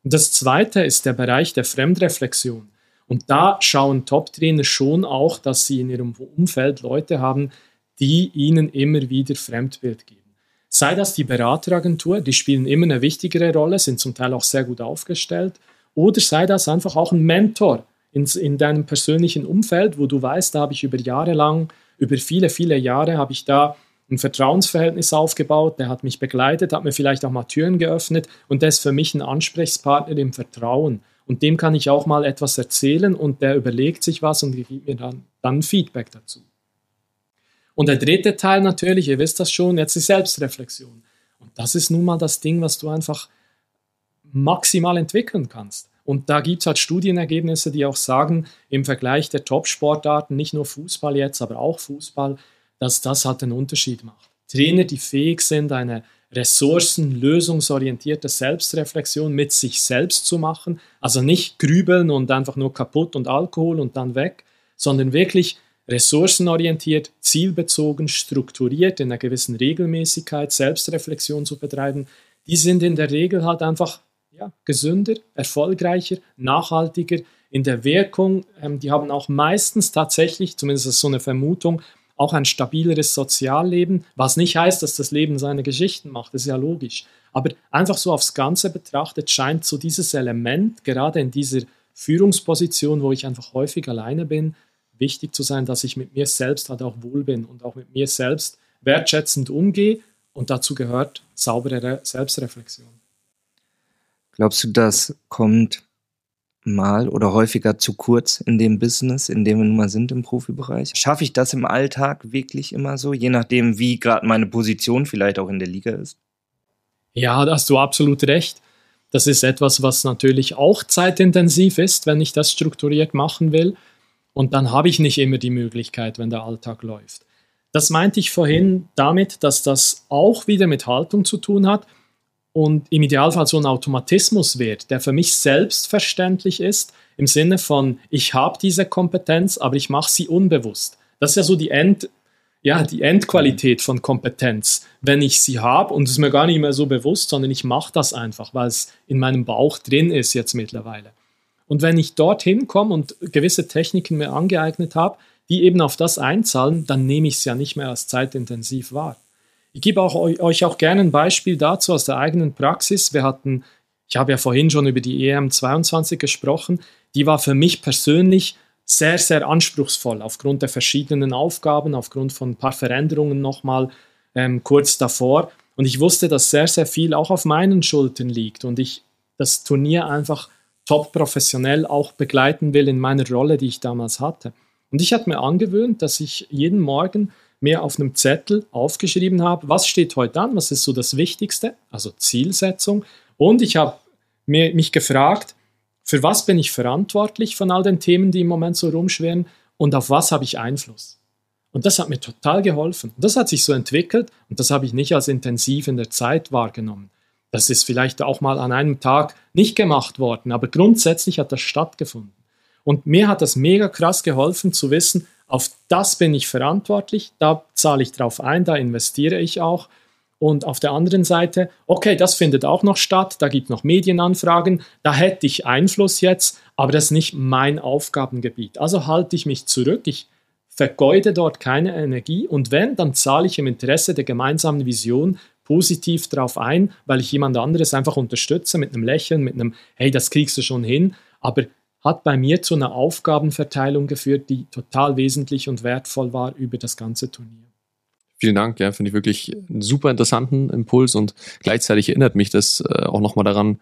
Und das zweite ist der Bereich der Fremdreflexion. Und da schauen Top-Trainer schon auch, dass sie in ihrem Umfeld Leute haben, die ihnen immer wieder Fremdbild geben. Sei das die Berateragentur, die spielen immer eine wichtigere Rolle, sind zum Teil auch sehr gut aufgestellt, oder sei das einfach auch ein Mentor in, in deinem persönlichen Umfeld, wo du weißt, da habe ich über Jahre lang, über viele, viele Jahre habe ich da ein Vertrauensverhältnis aufgebaut, der hat mich begleitet, hat mir vielleicht auch mal Türen geöffnet und der ist für mich ein Ansprechpartner im Vertrauen. Und dem kann ich auch mal etwas erzählen und der überlegt sich was und gibt mir dann, dann Feedback dazu. Und der dritte Teil natürlich, ihr wisst das schon, jetzt die Selbstreflexion. Und das ist nun mal das Ding, was du einfach maximal entwickeln kannst. Und da gibt es halt Studienergebnisse, die auch sagen, im Vergleich der Top-Sportarten, nicht nur Fußball jetzt, aber auch Fußball, dass das halt einen Unterschied macht. Trainer, die fähig sind, eine ressourcenlösungsorientierte Selbstreflexion mit sich selbst zu machen, also nicht grübeln und einfach nur kaputt und Alkohol und dann weg, sondern wirklich ressourcenorientiert, zielbezogen, strukturiert, in einer gewissen Regelmäßigkeit Selbstreflexion zu betreiben, die sind in der Regel halt einfach ja, gesünder, erfolgreicher, nachhaltiger in der Wirkung. Ähm, die haben auch meistens tatsächlich, zumindest ist so eine Vermutung, auch ein stabileres Sozialleben, was nicht heißt, dass das Leben seine Geschichten macht, das ist ja logisch. Aber einfach so aufs Ganze betrachtet scheint so dieses Element, gerade in dieser Führungsposition, wo ich einfach häufig alleine bin, wichtig zu sein, dass ich mit mir selbst halt auch wohl bin und auch mit mir selbst wertschätzend umgehe. Und dazu gehört saubere Selbstreflexion. Glaubst du, das kommt mal oder häufiger zu kurz in dem Business, in dem wir nun mal sind im Profibereich? Schaffe ich das im Alltag wirklich immer so, je nachdem, wie gerade meine Position vielleicht auch in der Liga ist? Ja, da hast du absolut recht. Das ist etwas, was natürlich auch zeitintensiv ist, wenn ich das strukturiert machen will. Und dann habe ich nicht immer die Möglichkeit, wenn der Alltag läuft. Das meinte ich vorhin damit, dass das auch wieder mit Haltung zu tun hat und im Idealfall so ein Automatismus wird, der für mich selbstverständlich ist, im Sinne von, ich habe diese Kompetenz, aber ich mache sie unbewusst. Das ist ja so die End, ja, die Endqualität von Kompetenz, wenn ich sie habe und es ist mir gar nicht mehr so bewusst, sondern ich mache das einfach, weil es in meinem Bauch drin ist jetzt mittlerweile. Und wenn ich dorthin komme und gewisse Techniken mir angeeignet habe, die eben auf das einzahlen, dann nehme ich es ja nicht mehr als zeitintensiv wahr. Ich gebe auch, euch auch gerne ein Beispiel dazu aus der eigenen Praxis. Wir hatten, ich habe ja vorhin schon über die EM22 gesprochen, die war für mich persönlich sehr, sehr anspruchsvoll aufgrund der verschiedenen Aufgaben, aufgrund von ein paar Veränderungen nochmal ähm, kurz davor. Und ich wusste, dass sehr, sehr viel auch auf meinen Schultern liegt und ich das Turnier einfach top professionell auch begleiten will in meiner Rolle, die ich damals hatte. Und ich hatte mir angewöhnt, dass ich jeden Morgen mir auf einem Zettel aufgeschrieben habe, was steht heute an, was ist so das Wichtigste, also Zielsetzung. Und ich habe mir, mich gefragt, für was bin ich verantwortlich von all den Themen, die im Moment so rumschweren und auf was habe ich Einfluss. Und das hat mir total geholfen. Das hat sich so entwickelt und das habe ich nicht als intensiv in der Zeit wahrgenommen. Das ist vielleicht auch mal an einem Tag nicht gemacht worden, aber grundsätzlich hat das stattgefunden. Und mir hat das mega krass geholfen zu wissen, auf das bin ich verantwortlich, da zahle ich drauf ein, da investiere ich auch. Und auf der anderen Seite, okay, das findet auch noch statt, da gibt es noch Medienanfragen, da hätte ich Einfluss jetzt, aber das ist nicht mein Aufgabengebiet. Also halte ich mich zurück, ich vergeude dort keine Energie und wenn, dann zahle ich im Interesse der gemeinsamen Vision positiv darauf ein, weil ich jemand anderes einfach unterstütze mit einem Lächeln, mit einem, hey, das kriegst du schon hin, aber hat bei mir zu einer Aufgabenverteilung geführt, die total wesentlich und wertvoll war über das ganze Turnier. Vielen Dank, ja, finde ich wirklich einen super interessanten Impuls und gleichzeitig erinnert mich das äh, auch nochmal daran,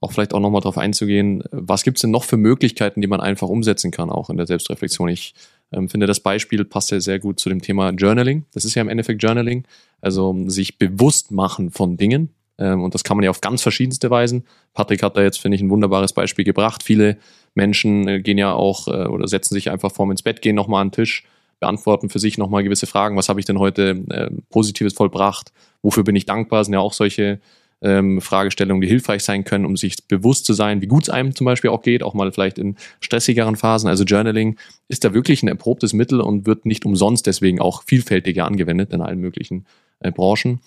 auch vielleicht auch nochmal darauf einzugehen, was gibt es denn noch für Möglichkeiten, die man einfach umsetzen kann, auch in der Selbstreflexion. Ich ähm, finde, das Beispiel passt ja sehr gut zu dem Thema Journaling. Das ist ja im Endeffekt Journaling, also sich bewusst machen von Dingen. Ähm, und das kann man ja auf ganz verschiedenste Weisen. Patrick hat da jetzt, finde ich, ein wunderbares Beispiel gebracht. Viele Menschen äh, gehen ja auch äh, oder setzen sich einfach vorm ins Bett gehen nochmal an den Tisch, beantworten für sich nochmal gewisse Fragen. Was habe ich denn heute äh, Positives vollbracht? Wofür bin ich dankbar? Sind ja auch solche ähm, Fragestellungen, die hilfreich sein können, um sich bewusst zu sein, wie gut es einem zum Beispiel auch geht, auch mal vielleicht in stressigeren Phasen. Also Journaling ist da wirklich ein erprobtes Mittel und wird nicht umsonst deswegen auch vielfältiger angewendet in allen möglichen äh, Branchen.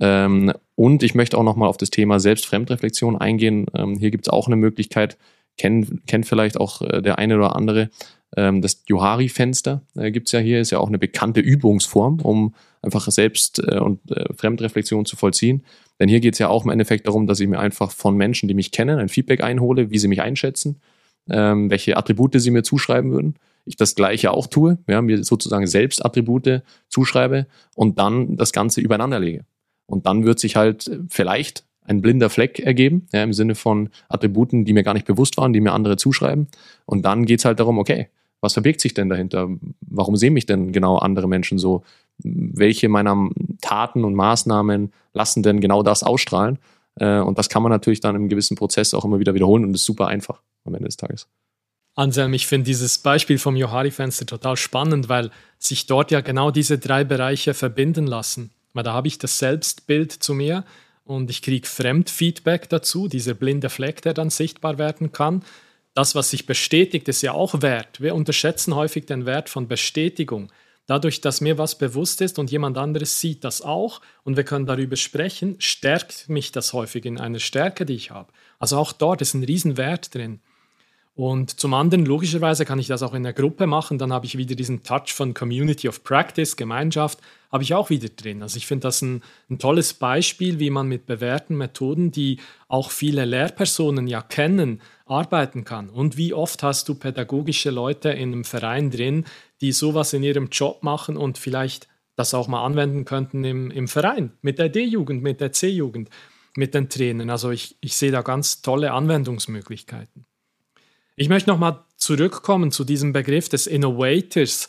Ähm, und ich möchte auch nochmal auf das Thema Selbstfremdreflexion eingehen. Ähm, hier gibt es auch eine Möglichkeit, kennt, kennt vielleicht auch äh, der eine oder andere. Ähm, das Johari-Fenster äh, gibt es ja hier, ist ja auch eine bekannte Übungsform, um einfach Selbst- äh, und äh, Fremdreflexion zu vollziehen. Denn hier geht es ja auch im Endeffekt darum, dass ich mir einfach von Menschen, die mich kennen, ein Feedback einhole, wie sie mich einschätzen, ähm, welche Attribute sie mir zuschreiben würden. Ich das gleiche auch tue, ja, mir sozusagen selbst Attribute zuschreibe und dann das Ganze übereinander lege. Und dann wird sich halt vielleicht ein blinder Fleck ergeben, ja, im Sinne von Attributen, die mir gar nicht bewusst waren, die mir andere zuschreiben. Und dann geht's halt darum, okay, was verbirgt sich denn dahinter? Warum sehen mich denn genau andere Menschen so? Welche meiner Taten und Maßnahmen lassen denn genau das ausstrahlen? Äh, und das kann man natürlich dann im gewissen Prozess auch immer wieder wiederholen und ist super einfach am Ende des Tages. Anselm, ich finde dieses Beispiel vom Johari-Fenster total spannend, weil sich dort ja genau diese drei Bereiche verbinden lassen. Da habe ich das Selbstbild zu mir, und ich kriege Fremdfeedback dazu, dieser blinde Fleck, der dann sichtbar werden kann. Das, was sich bestätigt, ist ja auch Wert. Wir unterschätzen häufig den Wert von Bestätigung. Dadurch, dass mir was bewusst ist und jemand anderes sieht das auch und wir können darüber sprechen, stärkt mich das häufig in einer Stärke, die ich habe. Also auch dort ist ein Riesenwert drin. Und zum anderen, logischerweise kann ich das auch in der Gruppe machen, dann habe ich wieder diesen Touch von Community of Practice, Gemeinschaft, habe ich auch wieder drin. Also ich finde das ein, ein, tolles Beispiel, wie man mit bewährten Methoden, die auch viele Lehrpersonen ja kennen, arbeiten kann. Und wie oft hast du pädagogische Leute in einem Verein drin, die sowas in ihrem Job machen und vielleicht das auch mal anwenden könnten im, im Verein, mit der D-Jugend, mit der C-Jugend, mit den Trainern. Also ich, ich sehe da ganz tolle Anwendungsmöglichkeiten. Ich möchte nochmal zurückkommen zu diesem Begriff des Innovators,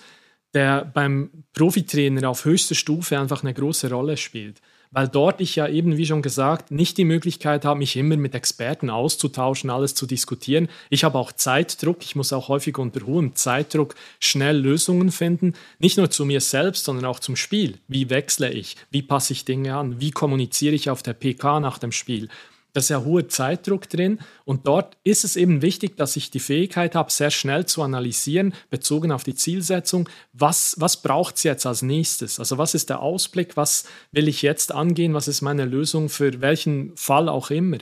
der beim Profitrainer auf höchster Stufe einfach eine große Rolle spielt. Weil dort ich ja eben, wie schon gesagt, nicht die Möglichkeit habe, mich immer mit Experten auszutauschen, alles zu diskutieren. Ich habe auch Zeitdruck, ich muss auch häufig unter hohem Zeitdruck schnell Lösungen finden. Nicht nur zu mir selbst, sondern auch zum Spiel. Wie wechsle ich? Wie passe ich Dinge an? Wie kommuniziere ich auf der PK nach dem Spiel? Da ist ja hoher Zeitdruck drin und dort ist es eben wichtig, dass ich die Fähigkeit habe, sehr schnell zu analysieren, bezogen auf die Zielsetzung, was, was braucht es jetzt als nächstes? Also was ist der Ausblick, was will ich jetzt angehen, was ist meine Lösung für welchen Fall auch immer.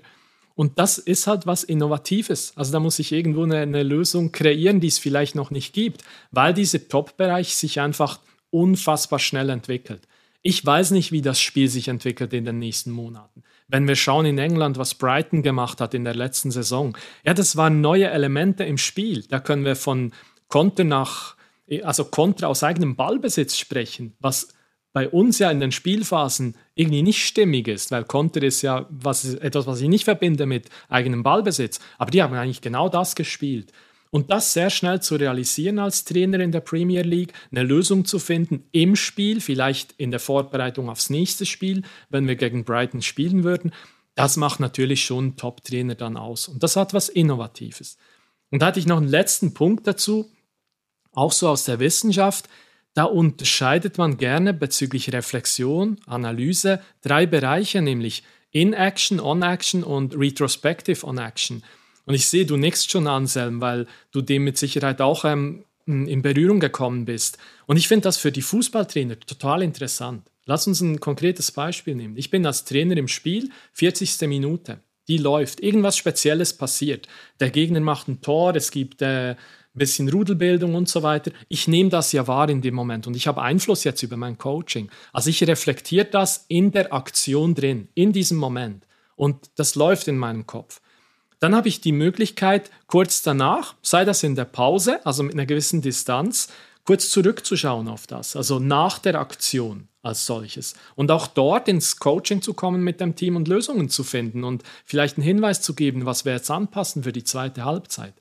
Und das ist halt was Innovatives. Also da muss ich irgendwo eine, eine Lösung kreieren, die es vielleicht noch nicht gibt, weil dieser Top-Bereich sich einfach unfassbar schnell entwickelt. Ich weiß nicht, wie das Spiel sich entwickelt in den nächsten Monaten. Wenn wir schauen in England, was Brighton gemacht hat in der letzten Saison, ja, das waren neue Elemente im Spiel. Da können wir von Konter nach, also Konter aus eigenem Ballbesitz sprechen, was bei uns ja in den Spielphasen irgendwie nicht stimmig ist, weil Konter ist ja was, etwas, was ich nicht verbinde mit eigenem Ballbesitz. Aber die haben eigentlich genau das gespielt. Und das sehr schnell zu realisieren als Trainer in der Premier League, eine Lösung zu finden im Spiel, vielleicht in der Vorbereitung aufs nächste Spiel, wenn wir gegen Brighton spielen würden, das macht natürlich schon Top-Trainer dann aus. Und das hat was Innovatives. Und da hatte ich noch einen letzten Punkt dazu, auch so aus der Wissenschaft. Da unterscheidet man gerne bezüglich Reflexion, Analyse drei Bereiche, nämlich In-Action, On-Action und Retrospective On-Action. Und ich sehe, du nickst schon, Anselm, weil du dem mit Sicherheit auch ähm, in Berührung gekommen bist. Und ich finde das für die Fußballtrainer total interessant. Lass uns ein konkretes Beispiel nehmen. Ich bin als Trainer im Spiel, 40. Minute. Die läuft. Irgendwas Spezielles passiert. Der Gegner macht ein Tor, es gibt äh, bisschen Rudelbildung und so weiter. Ich nehme das ja wahr in dem Moment und ich habe Einfluss jetzt über mein Coaching. Also ich reflektiere das in der Aktion drin, in diesem Moment. Und das läuft in meinem Kopf. Dann habe ich die Möglichkeit, kurz danach, sei das in der Pause, also mit einer gewissen Distanz, kurz zurückzuschauen auf das, also nach der Aktion als solches. Und auch dort ins Coaching zu kommen mit dem Team und Lösungen zu finden und vielleicht einen Hinweis zu geben, was wir jetzt anpassen für die zweite Halbzeit.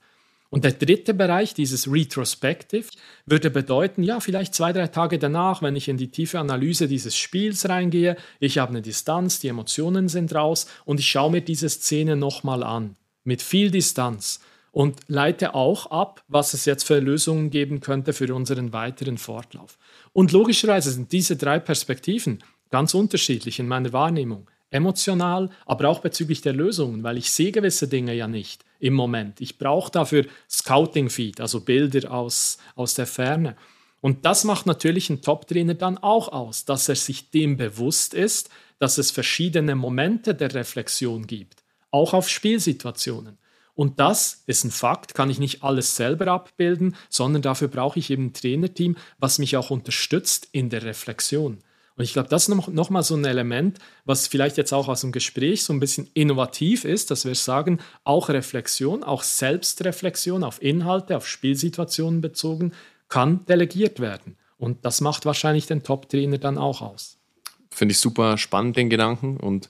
Und der dritte Bereich, dieses Retrospective, würde bedeuten, ja, vielleicht zwei, drei Tage danach, wenn ich in die tiefe Analyse dieses Spiels reingehe, ich habe eine Distanz, die Emotionen sind raus und ich schaue mir diese Szene nochmal an mit viel Distanz und leite auch ab, was es jetzt für Lösungen geben könnte für unseren weiteren Fortlauf. Und logischerweise sind diese drei Perspektiven ganz unterschiedlich in meiner Wahrnehmung. Emotional, aber auch bezüglich der Lösungen, weil ich sehe gewisse Dinge ja nicht im Moment. Ich brauche dafür Scouting-Feed, also Bilder aus, aus der Ferne. Und das macht natürlich ein Top-Trainer dann auch aus, dass er sich dem bewusst ist, dass es verschiedene Momente der Reflexion gibt auch auf Spielsituationen. Und das ist ein Fakt, kann ich nicht alles selber abbilden, sondern dafür brauche ich eben ein Trainerteam, was mich auch unterstützt in der Reflexion. Und ich glaube, das ist nochmal noch so ein Element, was vielleicht jetzt auch aus dem Gespräch so ein bisschen innovativ ist, dass wir sagen, auch Reflexion, auch Selbstreflexion auf Inhalte, auf Spielsituationen bezogen, kann delegiert werden. Und das macht wahrscheinlich den Top-Trainer dann auch aus. Finde ich super spannend, den Gedanken. Und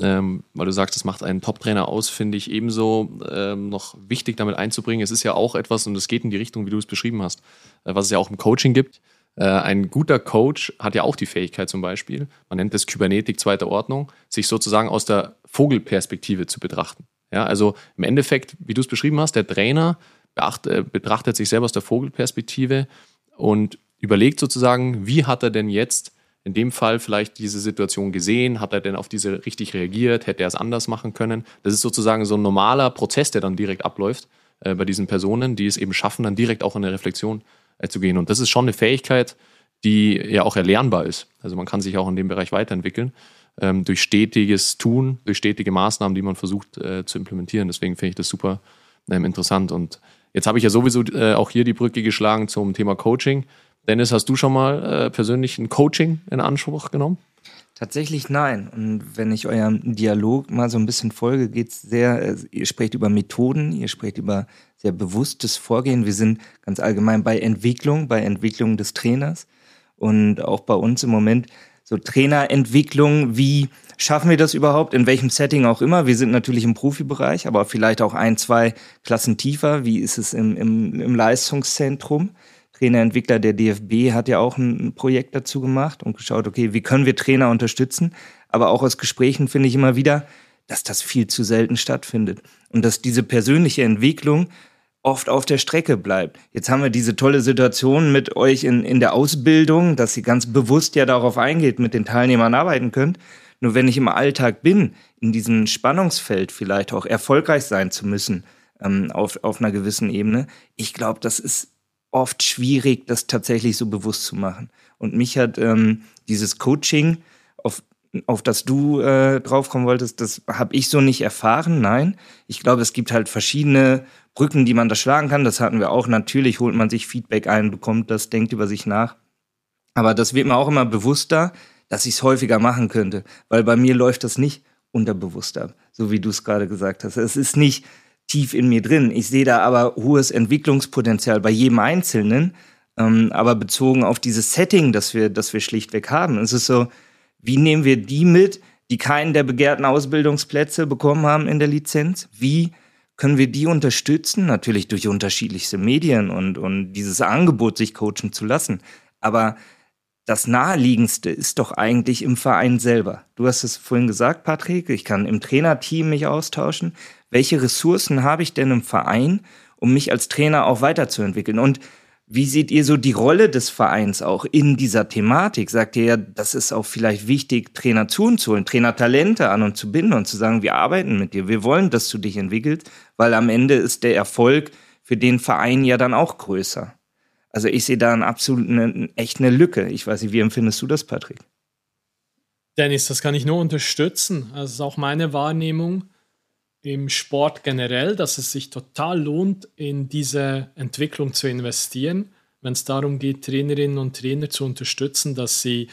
ähm, weil du sagst, das macht einen Top-Trainer aus, finde ich ebenso ähm, noch wichtig damit einzubringen. Es ist ja auch etwas, und es geht in die Richtung, wie du es beschrieben hast, äh, was es ja auch im Coaching gibt. Äh, ein guter Coach hat ja auch die Fähigkeit zum Beispiel, man nennt das Kybernetik zweiter Ordnung, sich sozusagen aus der Vogelperspektive zu betrachten. Ja, also im Endeffekt, wie du es beschrieben hast, der Trainer beacht, äh, betrachtet sich selber aus der Vogelperspektive und überlegt sozusagen, wie hat er denn jetzt in dem Fall vielleicht diese Situation gesehen? Hat er denn auf diese richtig reagiert? Hätte er es anders machen können? Das ist sozusagen so ein normaler Prozess, der dann direkt abläuft äh, bei diesen Personen, die es eben schaffen, dann direkt auch in eine Reflexion äh, zu gehen. Und das ist schon eine Fähigkeit, die ja auch erlernbar ist. Also man kann sich auch in dem Bereich weiterentwickeln ähm, durch stetiges Tun, durch stetige Maßnahmen, die man versucht äh, zu implementieren. Deswegen finde ich das super ähm, interessant. Und jetzt habe ich ja sowieso äh, auch hier die Brücke geschlagen zum Thema Coaching. Dennis, hast du schon mal äh, persönlich ein Coaching in Anspruch genommen? Tatsächlich nein. Und wenn ich eurem Dialog mal so ein bisschen folge, geht es sehr, äh, ihr sprecht über Methoden, ihr sprecht über sehr bewusstes Vorgehen. Wir sind ganz allgemein bei Entwicklung, bei Entwicklung des Trainers und auch bei uns im Moment so Trainerentwicklung. Wie schaffen wir das überhaupt? In welchem Setting auch immer? Wir sind natürlich im Profibereich, aber vielleicht auch ein, zwei Klassen tiefer. Wie ist es im, im, im Leistungszentrum? Trainerentwickler der DFB hat ja auch ein Projekt dazu gemacht und geschaut, okay, wie können wir Trainer unterstützen? Aber auch aus Gesprächen finde ich immer wieder, dass das viel zu selten stattfindet und dass diese persönliche Entwicklung oft auf der Strecke bleibt. Jetzt haben wir diese tolle Situation mit euch in, in der Ausbildung, dass ihr ganz bewusst ja darauf eingeht, mit den Teilnehmern arbeiten könnt. Nur wenn ich im Alltag bin, in diesem Spannungsfeld vielleicht auch erfolgreich sein zu müssen, ähm, auf, auf einer gewissen Ebene, ich glaube, das ist oft schwierig, das tatsächlich so bewusst zu machen. Und mich hat ähm, dieses Coaching, auf, auf das du äh, draufkommen wolltest, das habe ich so nicht erfahren. Nein, ich glaube, es gibt halt verschiedene Brücken, die man da schlagen kann. Das hatten wir auch. Natürlich holt man sich Feedback ein, bekommt das, denkt über sich nach. Aber das wird mir auch immer bewusster, dass ich es häufiger machen könnte, weil bei mir läuft das nicht unterbewusst ab, so wie du es gerade gesagt hast. Es ist nicht tief in mir drin. Ich sehe da aber hohes Entwicklungspotenzial bei jedem Einzelnen, ähm, aber bezogen auf dieses Setting, das wir, das wir schlichtweg haben. Es ist so, wie nehmen wir die mit, die keinen der begehrten Ausbildungsplätze bekommen haben in der Lizenz? Wie können wir die unterstützen? Natürlich durch unterschiedlichste Medien und, und dieses Angebot, sich coachen zu lassen. Aber das Naheliegendste ist doch eigentlich im Verein selber. Du hast es vorhin gesagt, Patrick, ich kann im Trainerteam mich austauschen. Welche Ressourcen habe ich denn im Verein, um mich als Trainer auch weiterzuentwickeln? Und wie seht ihr so die Rolle des Vereins auch in dieser Thematik? Sagt ihr ja, das ist auch vielleicht wichtig, Trainer zu uns zu holen, Trainertalente an und zu binden und zu sagen, wir arbeiten mit dir, wir wollen, dass du dich entwickelst, weil am Ende ist der Erfolg für den Verein ja dann auch größer. Also ich sehe da einen absoluten, echt eine Lücke. Ich weiß nicht, wie empfindest du das, Patrick? Dennis, das kann ich nur unterstützen. Das ist auch meine Wahrnehmung im Sport generell, dass es sich total lohnt, in diese Entwicklung zu investieren, wenn es darum geht, Trainerinnen und Trainer zu unterstützen, dass sie,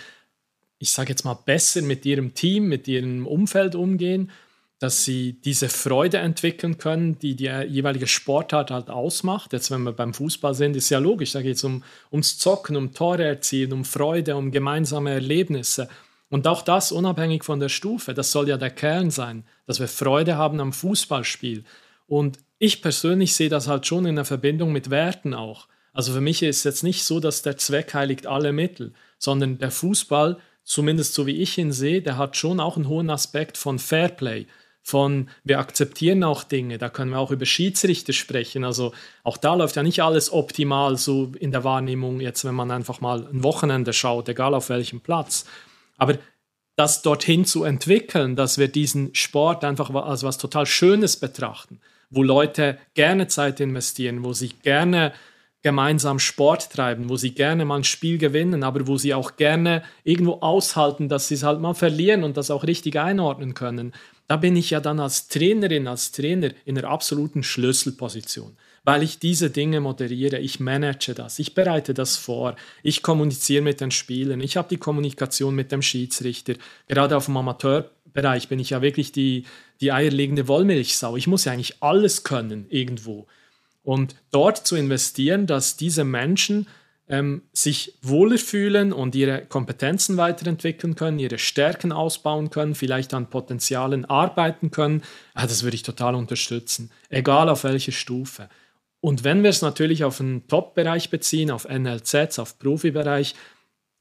ich sage jetzt mal, besser mit ihrem Team, mit ihrem Umfeld umgehen dass sie diese Freude entwickeln können, die die jeweilige Sportart halt ausmacht. Jetzt, wenn wir beim Fußball sind, ist ja logisch, da geht es um, ums Zocken, um Tore erzielen, um Freude, um gemeinsame Erlebnisse. Und auch das unabhängig von der Stufe, das soll ja der Kern sein, dass wir Freude haben am Fußballspiel. Und ich persönlich sehe das halt schon in der Verbindung mit Werten auch. Also für mich ist es jetzt nicht so, dass der Zweck heiligt alle Mittel, sondern der Fußball, zumindest so wie ich ihn sehe, der hat schon auch einen hohen Aspekt von Fairplay von wir akzeptieren auch Dinge, da können wir auch über Schiedsrichter sprechen. Also auch da läuft ja nicht alles optimal so in der Wahrnehmung, jetzt wenn man einfach mal ein Wochenende schaut, egal auf welchem Platz. Aber das dorthin zu entwickeln, dass wir diesen Sport einfach als was total Schönes betrachten, wo Leute gerne Zeit investieren, wo sie gerne gemeinsam Sport treiben, wo sie gerne mal ein Spiel gewinnen, aber wo sie auch gerne irgendwo aushalten, dass sie es halt mal verlieren und das auch richtig einordnen können da bin ich ja dann als Trainerin, als Trainer in einer absoluten Schlüsselposition, weil ich diese Dinge moderiere, ich manage das, ich bereite das vor, ich kommuniziere mit den Spielern, ich habe die Kommunikation mit dem Schiedsrichter. Gerade auf dem Amateurbereich bin ich ja wirklich die, die eierlegende Wollmilchsau. Ich muss ja eigentlich alles können irgendwo. Und dort zu investieren, dass diese Menschen ähm, sich wohler fühlen und ihre Kompetenzen weiterentwickeln können, ihre Stärken ausbauen können, vielleicht an Potenzialen arbeiten können, ja, das würde ich total unterstützen, egal auf welche Stufe. Und wenn wir es natürlich auf einen Top-Bereich beziehen, auf NLZs, auf Profibereich,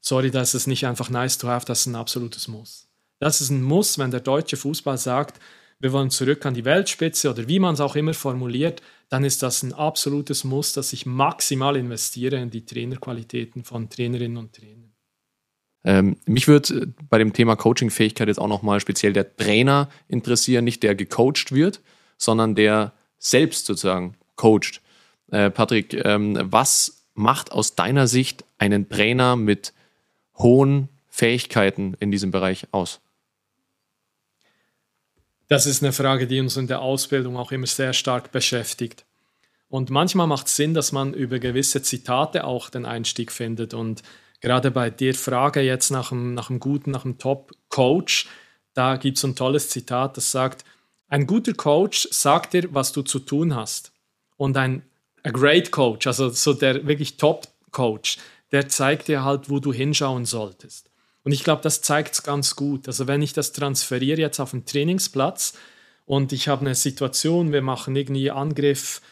sorry, das ist nicht einfach nice to have, das ist ein absolutes Muss. Das ist ein Muss, wenn der deutsche Fußball sagt, wir wollen zurück an die Weltspitze oder wie man es auch immer formuliert, dann ist das ein absolutes Muss, dass ich maximal investiere in die Trainerqualitäten von Trainerinnen und Trainern. Ähm, mich würde äh, bei dem Thema Coaching-Fähigkeit jetzt auch nochmal speziell der Trainer interessieren, nicht der gecoacht wird, sondern der selbst sozusagen coacht. Äh, Patrick, ähm, was macht aus deiner Sicht einen Trainer mit hohen Fähigkeiten in diesem Bereich aus? Das ist eine Frage, die uns in der Ausbildung auch immer sehr stark beschäftigt. Und manchmal macht es Sinn, dass man über gewisse Zitate auch den Einstieg findet. Und gerade bei der Frage jetzt nach einem, nach einem guten, nach einem Top-Coach, da gibt es ein tolles Zitat, das sagt, ein guter Coach sagt dir, was du zu tun hast. Und ein a great Coach, also so der wirklich Top-Coach, der zeigt dir halt, wo du hinschauen solltest. Und ich glaube, das zeigt es ganz gut. Also wenn ich das transferiere jetzt auf einen Trainingsplatz und ich habe eine Situation, wir machen irgendwie Angriff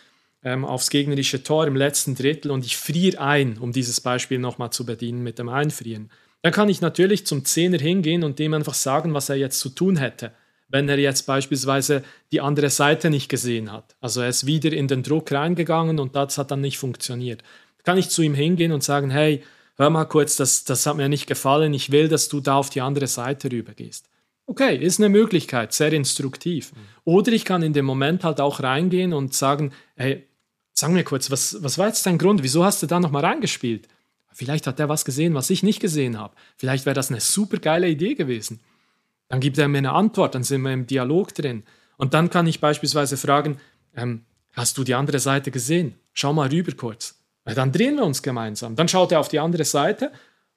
ähm, aufs gegnerische Tor im letzten Drittel und ich friere ein, um dieses Beispiel nochmal zu bedienen mit dem Einfrieren, dann kann ich natürlich zum Zehner hingehen und dem einfach sagen, was er jetzt zu tun hätte wenn er jetzt beispielsweise die andere Seite nicht gesehen hat. Also er ist wieder in den Druck reingegangen und das hat dann nicht funktioniert. Kann ich zu ihm hingehen und sagen, hey, hör mal kurz, das, das hat mir nicht gefallen, ich will, dass du da auf die andere Seite rübergehst. Okay, ist eine Möglichkeit, sehr instruktiv. Mhm. Oder ich kann in dem Moment halt auch reingehen und sagen, hey, sag mir kurz, was, was war jetzt dein Grund? Wieso hast du da nochmal reingespielt? Vielleicht hat er was gesehen, was ich nicht gesehen habe. Vielleicht wäre das eine super geile Idee gewesen. Dann gibt er mir eine Antwort, dann sind wir im Dialog drin. Und dann kann ich beispielsweise fragen, ähm, hast du die andere Seite gesehen? Schau mal rüber kurz. Dann drehen wir uns gemeinsam. Dann schaut er auf die andere Seite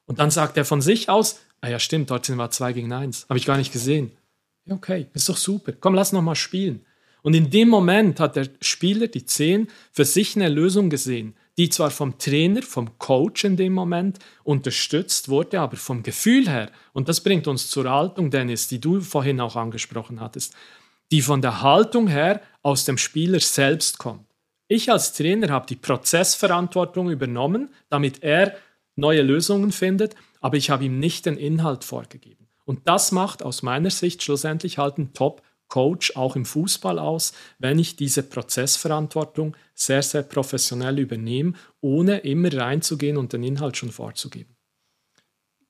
und dann sagt er von sich aus, ah ja stimmt, dort sind wir zwei gegen eins. Habe ich gar nicht gesehen. Ja, okay, ist doch super. Komm, lass noch mal spielen. Und in dem Moment hat der Spieler, die Zehn, für sich eine Lösung gesehen, die zwar vom Trainer, vom Coach in dem Moment unterstützt wurde, aber vom Gefühl her, und das bringt uns zur Haltung, Dennis, die du vorhin auch angesprochen hattest, die von der Haltung her aus dem Spieler selbst kommt. Ich als Trainer habe die Prozessverantwortung übernommen, damit er neue Lösungen findet, aber ich habe ihm nicht den Inhalt vorgegeben. Und das macht aus meiner Sicht schlussendlich halt einen Top-Coach auch im Fußball aus, wenn ich diese Prozessverantwortung sehr, sehr professionell übernehme, ohne immer reinzugehen und den Inhalt schon vorzugeben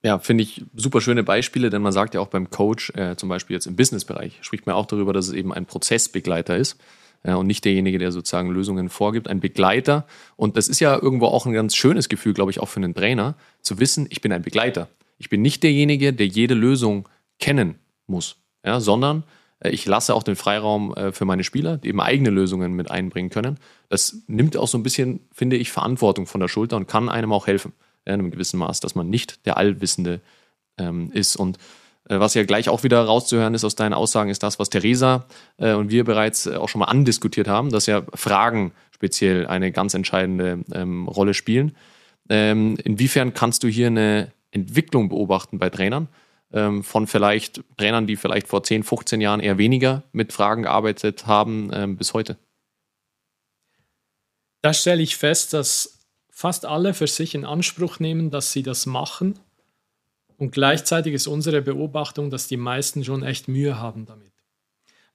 ja, finde ich super schöne Beispiele, denn man sagt ja auch beim Coach, äh, zum Beispiel jetzt im Businessbereich, spricht man auch darüber, dass es eben ein Prozessbegleiter ist äh, und nicht derjenige, der sozusagen Lösungen vorgibt, ein Begleiter. Und das ist ja irgendwo auch ein ganz schönes Gefühl, glaube ich, auch für einen Trainer, zu wissen, ich bin ein Begleiter. Ich bin nicht derjenige, der jede Lösung kennen muss, ja, sondern äh, ich lasse auch den Freiraum äh, für meine Spieler, die eben eigene Lösungen mit einbringen können. Das nimmt auch so ein bisschen, finde ich, Verantwortung von der Schulter und kann einem auch helfen in einem gewissen Maß, dass man nicht der Allwissende ähm, ist. Und was ja gleich auch wieder rauszuhören ist aus deinen Aussagen, ist das, was Theresa äh, und wir bereits äh, auch schon mal andiskutiert haben, dass ja Fragen speziell eine ganz entscheidende ähm, Rolle spielen. Ähm, inwiefern kannst du hier eine Entwicklung beobachten bei Trainern? Ähm, von vielleicht Trainern, die vielleicht vor 10, 15 Jahren eher weniger mit Fragen gearbeitet haben, bis heute? Da stelle ich fest, dass fast alle für sich in Anspruch nehmen, dass sie das machen. Und gleichzeitig ist unsere Beobachtung, dass die meisten schon echt Mühe haben damit.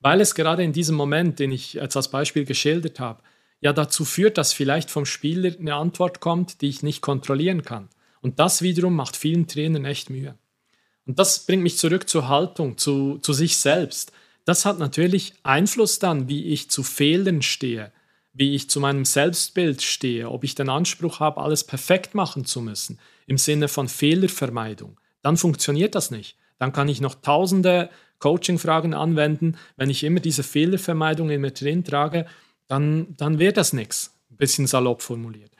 Weil es gerade in diesem Moment, den ich jetzt als Beispiel geschildert habe, ja dazu führt, dass vielleicht vom Spieler eine Antwort kommt, die ich nicht kontrollieren kann. Und das wiederum macht vielen Trainern echt Mühe. Und das bringt mich zurück zur Haltung, zu, zu sich selbst. Das hat natürlich Einfluss dann, wie ich zu Fehlern stehe, wie ich zu meinem Selbstbild stehe, ob ich den Anspruch habe, alles perfekt machen zu müssen, im Sinne von Fehlervermeidung, dann funktioniert das nicht. Dann kann ich noch tausende Coaching-Fragen anwenden. Wenn ich immer diese Fehlervermeidung in mir drin trage, dann, dann wird das nichts. Ein bisschen salopp formuliert.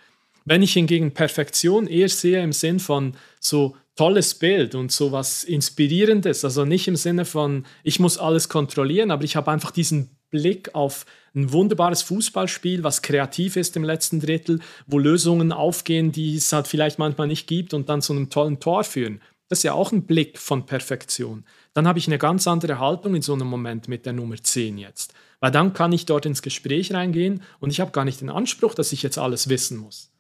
Wenn ich hingegen Perfektion eher sehe im Sinn von so tolles Bild und so was Inspirierendes, also nicht im Sinne von, ich muss alles kontrollieren, aber ich habe einfach diesen Blick auf ein wunderbares Fußballspiel, was kreativ ist im letzten Drittel, wo Lösungen aufgehen, die es halt vielleicht manchmal nicht gibt und dann zu einem tollen Tor führen. Das ist ja auch ein Blick von Perfektion. Dann habe ich eine ganz andere Haltung in so einem Moment mit der Nummer 10 jetzt. Weil dann kann ich dort ins Gespräch reingehen und ich habe gar nicht den Anspruch, dass ich jetzt alles wissen muss.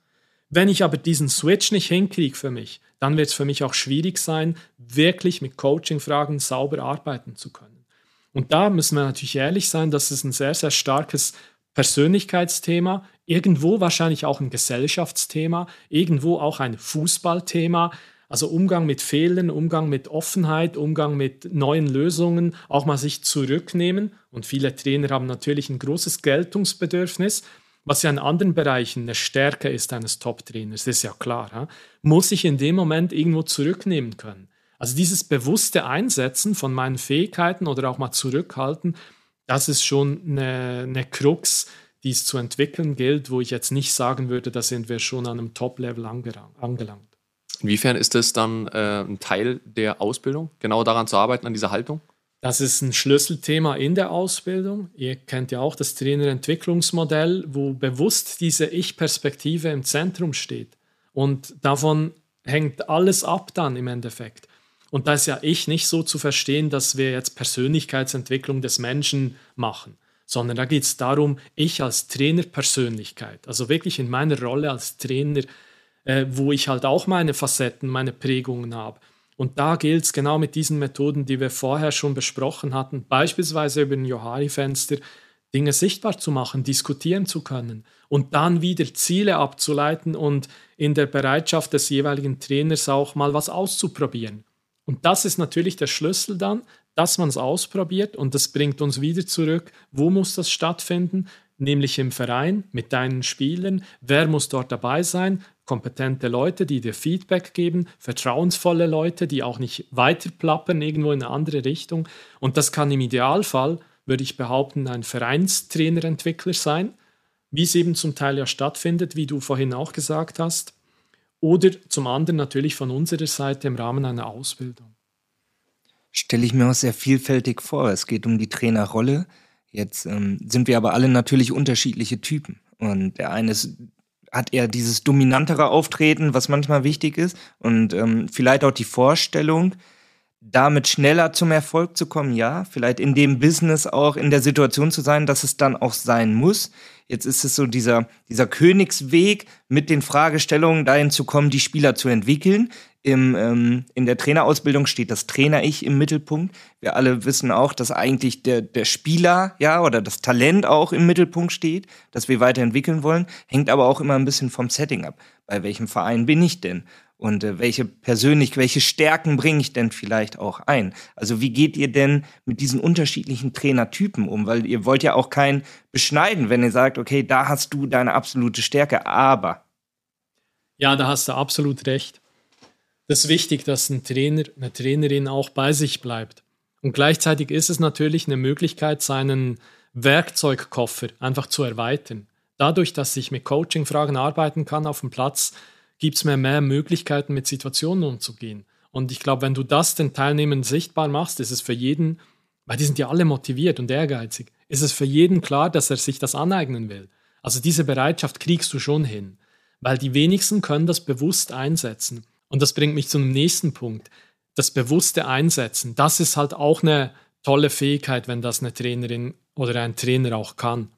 Wenn ich aber diesen Switch nicht hinkriege für mich, dann wird es für mich auch schwierig sein, wirklich mit Coaching-Fragen sauber arbeiten zu können. Und da müssen wir natürlich ehrlich sein, das ist ein sehr, sehr starkes Persönlichkeitsthema, irgendwo wahrscheinlich auch ein Gesellschaftsthema, irgendwo auch ein Fußballthema. Also Umgang mit Fehlern, Umgang mit Offenheit, Umgang mit neuen Lösungen, auch mal sich zurücknehmen. Und viele Trainer haben natürlich ein großes Geltungsbedürfnis, was ja in anderen Bereichen eine Stärke ist eines Top-Trainers, ist ja klar. Ja? Muss ich in dem Moment irgendwo zurücknehmen können. Also dieses bewusste Einsetzen von meinen Fähigkeiten oder auch mal zurückhalten, das ist schon eine, eine Krux, die es zu entwickeln gilt, wo ich jetzt nicht sagen würde, da sind wir schon an einem Top-Level angelangt. Inwiefern ist das dann äh, ein Teil der Ausbildung, genau daran zu arbeiten, an dieser Haltung? Das ist ein Schlüsselthema in der Ausbildung. Ihr kennt ja auch das Trainerentwicklungsmodell, wo bewusst diese Ich-Perspektive im Zentrum steht. Und davon hängt alles ab dann im Endeffekt. Und da ist ja ich nicht so zu verstehen, dass wir jetzt Persönlichkeitsentwicklung des Menschen machen, sondern da geht es darum, ich als Trainerpersönlichkeit, also wirklich in meiner Rolle als Trainer, äh, wo ich halt auch meine Facetten, meine Prägungen habe. Und da gilt es genau mit diesen Methoden, die wir vorher schon besprochen hatten, beispielsweise über ein Johari-Fenster, Dinge sichtbar zu machen, diskutieren zu können und dann wieder Ziele abzuleiten und in der Bereitschaft des jeweiligen Trainers auch mal was auszuprobieren. Und das ist natürlich der Schlüssel dann, dass man es ausprobiert und das bringt uns wieder zurück, wo muss das stattfinden? Nämlich im Verein mit deinen Spielern. Wer muss dort dabei sein? Kompetente Leute, die dir Feedback geben, vertrauensvolle Leute, die auch nicht weiterplappern irgendwo in eine andere Richtung. Und das kann im Idealfall, würde ich behaupten, ein Vereinstrainerentwickler sein, wie es eben zum Teil ja stattfindet, wie du vorhin auch gesagt hast. Oder zum anderen natürlich von unserer Seite im Rahmen einer Ausbildung stelle ich mir auch sehr vielfältig vor. Es geht um die Trainerrolle. Jetzt ähm, sind wir aber alle natürlich unterschiedliche Typen. Und der eine ist, hat eher dieses dominantere Auftreten, was manchmal wichtig ist. Und ähm, vielleicht auch die Vorstellung, damit schneller zum Erfolg zu kommen, ja. Vielleicht in dem Business auch in der Situation zu sein, dass es dann auch sein muss. Jetzt ist es so dieser, dieser Königsweg mit den Fragestellungen dahin zu kommen, die Spieler zu entwickeln. Im, ähm, in der Trainerausbildung steht das Trainer-Ich im Mittelpunkt. Wir alle wissen auch, dass eigentlich der, der Spieler, ja, oder das Talent auch im Mittelpunkt steht, dass wir weiterentwickeln wollen, hängt aber auch immer ein bisschen vom Setting ab. Bei welchem Verein bin ich denn? Und äh, welche persönlich, welche Stärken bringe ich denn vielleicht auch ein? Also wie geht ihr denn mit diesen unterschiedlichen Trainertypen um? Weil ihr wollt ja auch keinen beschneiden, wenn ihr sagt, okay, da hast du deine absolute Stärke, aber. Ja, da hast du absolut recht das ist wichtig, dass ein Trainer, eine Trainerin auch bei sich bleibt. Und gleichzeitig ist es natürlich eine Möglichkeit, seinen Werkzeugkoffer einfach zu erweitern. Dadurch, dass ich mit Coaching-Fragen arbeiten kann auf dem Platz, gibt es mir mehr Möglichkeiten, mit Situationen umzugehen. Und ich glaube, wenn du das den Teilnehmern sichtbar machst, ist es für jeden, weil die sind ja alle motiviert und ehrgeizig, ist es für jeden klar, dass er sich das aneignen will. Also diese Bereitschaft kriegst du schon hin, weil die wenigsten können das bewusst einsetzen. Und das bringt mich zu einem nächsten Punkt. Das bewusste Einsetzen, das ist halt auch eine tolle Fähigkeit, wenn das eine Trainerin oder ein Trainer auch kann.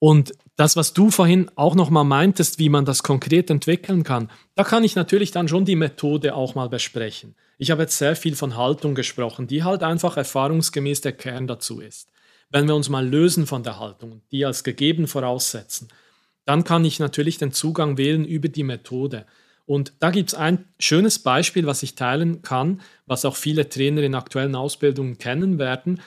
Und das, was du vorhin auch nochmal meintest, wie man das konkret entwickeln kann, da kann ich natürlich dann schon die Methode auch mal besprechen. Ich habe jetzt sehr viel von Haltung gesprochen, die halt einfach erfahrungsgemäß der Kern dazu ist. Wenn wir uns mal lösen von der Haltung, die als gegeben voraussetzen, dann kann ich natürlich den Zugang wählen über die Methode. Und da gibt es ein schönes Beispiel, was ich teilen kann, was auch viele Trainer in aktuellen Ausbildungen kennen werden.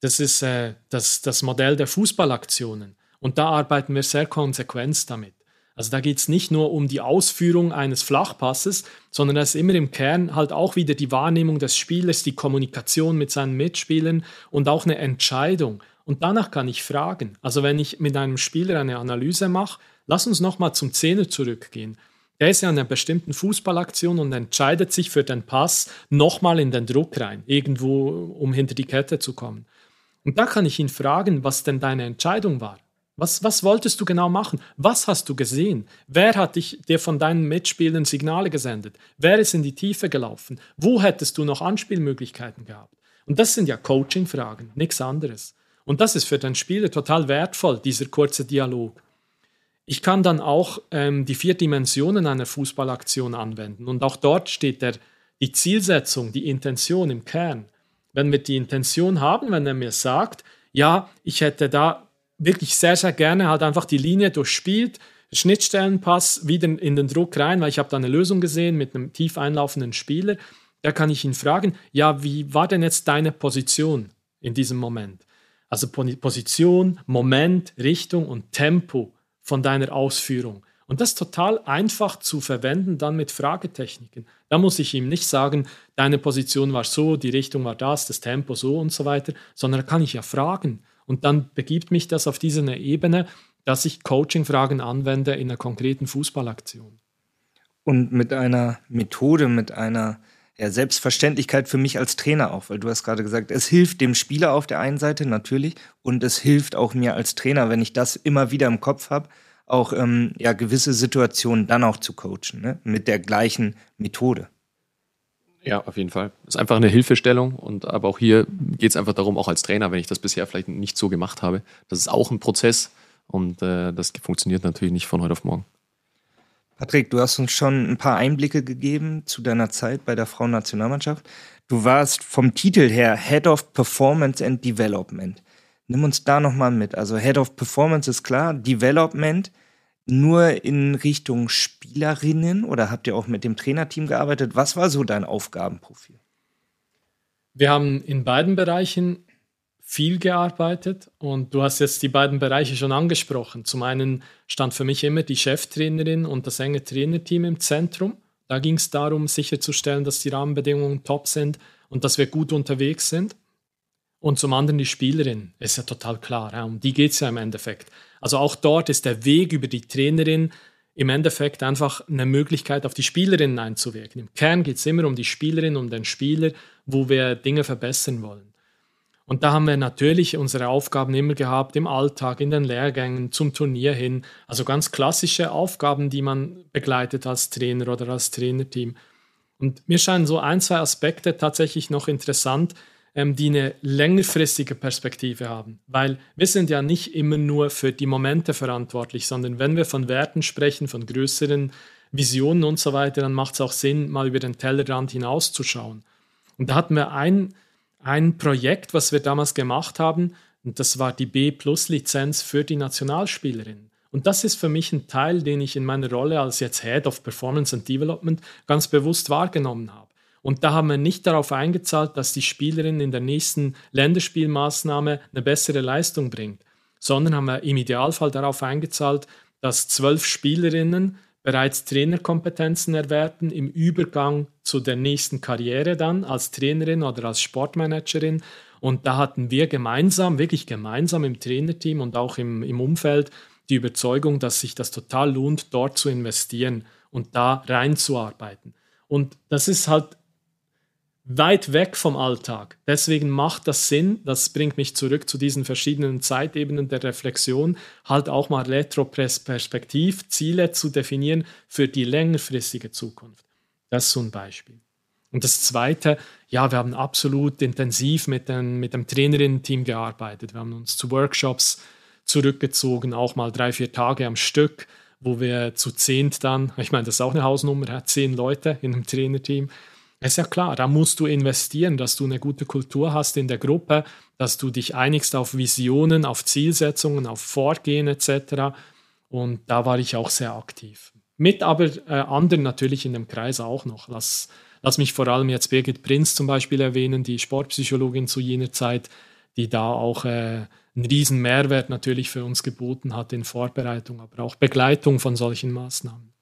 Das ist äh, das, das Modell der Fußballaktionen. Und da arbeiten wir sehr konsequent damit. Also da geht es nicht nur um die Ausführung eines Flachpasses, sondern da ist immer im Kern halt auch wieder die Wahrnehmung des Spielers, die Kommunikation mit seinen Mitspielern und auch eine Entscheidung. Und danach kann ich fragen. Also wenn ich mit einem Spieler eine Analyse mache, lass uns nochmal zum Zehner zurückgehen. Der ist ja in einer bestimmten Fußballaktion und entscheidet sich für den Pass nochmal in den Druck rein, irgendwo, um hinter die Kette zu kommen. Und da kann ich ihn fragen, was denn deine Entscheidung war. Was, was wolltest du genau machen? Was hast du gesehen? Wer hat dich, dir von deinen Mitspielern Signale gesendet? Wer ist in die Tiefe gelaufen? Wo hättest du noch Anspielmöglichkeiten gehabt? Und das sind ja Coaching-Fragen, nichts anderes. Und das ist für den Spieler total wertvoll, dieser kurze Dialog. Ich kann dann auch ähm, die vier Dimensionen einer Fußballaktion anwenden. Und auch dort steht der, die Zielsetzung, die Intention im Kern. Wenn wir die Intention haben, wenn er mir sagt, ja, ich hätte da wirklich sehr, sehr gerne halt einfach die Linie durchspielt, Schnittstellenpass wieder in den Druck rein, weil ich habe da eine Lösung gesehen mit einem tief einlaufenden Spieler. Da kann ich ihn fragen, ja, wie war denn jetzt deine Position in diesem Moment? Also Position, Moment, Richtung und Tempo von deiner Ausführung. Und das total einfach zu verwenden dann mit Fragetechniken. Da muss ich ihm nicht sagen, deine Position war so, die Richtung war das, das Tempo so und so weiter, sondern da kann ich ja fragen. Und dann begibt mich das auf diese Ebene, dass ich Coaching-Fragen anwende in einer konkreten Fußballaktion. Und mit einer Methode, mit einer ja, Selbstverständlichkeit für mich als Trainer auch, weil du hast gerade gesagt, es hilft dem Spieler auf der einen Seite natürlich und es hilft auch mir als Trainer, wenn ich das immer wieder im Kopf habe, auch ähm, ja, gewisse Situationen dann auch zu coachen, ne? mit der gleichen Methode. Ja, auf jeden Fall. Ist einfach eine Hilfestellung und aber auch hier geht es einfach darum, auch als Trainer, wenn ich das bisher vielleicht nicht so gemacht habe, das ist auch ein Prozess und äh, das funktioniert natürlich nicht von heute auf morgen. Patrick, du hast uns schon ein paar Einblicke gegeben zu deiner Zeit bei der Frauennationalmannschaft. Du warst vom Titel her Head of Performance and Development. Nimm uns da nochmal mit. Also Head of Performance ist klar, Development nur in Richtung Spielerinnen oder habt ihr auch mit dem Trainerteam gearbeitet? Was war so dein Aufgabenprofil? Wir haben in beiden Bereichen viel gearbeitet und du hast jetzt die beiden Bereiche schon angesprochen. Zum einen stand für mich immer die Cheftrainerin und das enge Trainerteam im Zentrum. Da ging es darum, sicherzustellen, dass die Rahmenbedingungen top sind und dass wir gut unterwegs sind. Und zum anderen die Spielerin, ist ja total klar, um die geht es ja im Endeffekt. Also auch dort ist der Weg über die Trainerin im Endeffekt einfach eine Möglichkeit, auf die Spielerinnen einzuwirken. Im Kern geht es immer um die Spielerin, um den Spieler, wo wir Dinge verbessern wollen. Und da haben wir natürlich unsere Aufgaben immer gehabt, im Alltag, in den Lehrgängen, zum Turnier hin. Also ganz klassische Aufgaben, die man begleitet als Trainer oder als Trainerteam. Und mir scheinen so ein, zwei Aspekte tatsächlich noch interessant, ähm, die eine längerfristige Perspektive haben. Weil wir sind ja nicht immer nur für die Momente verantwortlich, sondern wenn wir von Werten sprechen, von größeren Visionen und so weiter, dann macht es auch Sinn, mal über den Tellerrand hinauszuschauen. Und da hatten wir ein ein Projekt, was wir damals gemacht haben, und das war die B-Plus-Lizenz für die Nationalspielerin. Und das ist für mich ein Teil, den ich in meiner Rolle als jetzt Head of Performance and Development ganz bewusst wahrgenommen habe. Und da haben wir nicht darauf eingezahlt, dass die Spielerin in der nächsten Länderspielmaßnahme eine bessere Leistung bringt, sondern haben wir im Idealfall darauf eingezahlt, dass zwölf Spielerinnen bereits Trainerkompetenzen erwerben im Übergang zu der nächsten Karriere dann als Trainerin oder als Sportmanagerin. Und da hatten wir gemeinsam, wirklich gemeinsam im Trainerteam und auch im, im Umfeld die Überzeugung, dass sich das total lohnt, dort zu investieren und da reinzuarbeiten. Und das ist halt weit weg vom Alltag. Deswegen macht das Sinn, das bringt mich zurück zu diesen verschiedenen Zeitebenen der Reflexion, halt auch mal retroperspektiv Ziele zu definieren für die längerfristige Zukunft. Das ist so ein Beispiel. Und das Zweite, ja, wir haben absolut intensiv mit, den, mit dem Trainerinnen-Team gearbeitet. Wir haben uns zu Workshops zurückgezogen, auch mal drei, vier Tage am Stück, wo wir zu zehnt dann, [LAUGHS] ich meine, das ist auch eine Hausnummer, zehn Leute in einem Trainerteam, ist ja klar, da musst du investieren, dass du eine gute Kultur hast in der Gruppe, dass du dich einigst auf Visionen, auf Zielsetzungen, auf Vorgehen etc. Und da war ich auch sehr aktiv. Mit aber äh, anderen natürlich in dem Kreis auch noch. Lass, lass mich vor allem jetzt Birgit Prinz zum Beispiel erwähnen, die Sportpsychologin zu jener Zeit, die da auch äh, einen riesen Mehrwert natürlich für uns geboten hat in Vorbereitung, aber auch Begleitung von solchen Maßnahmen.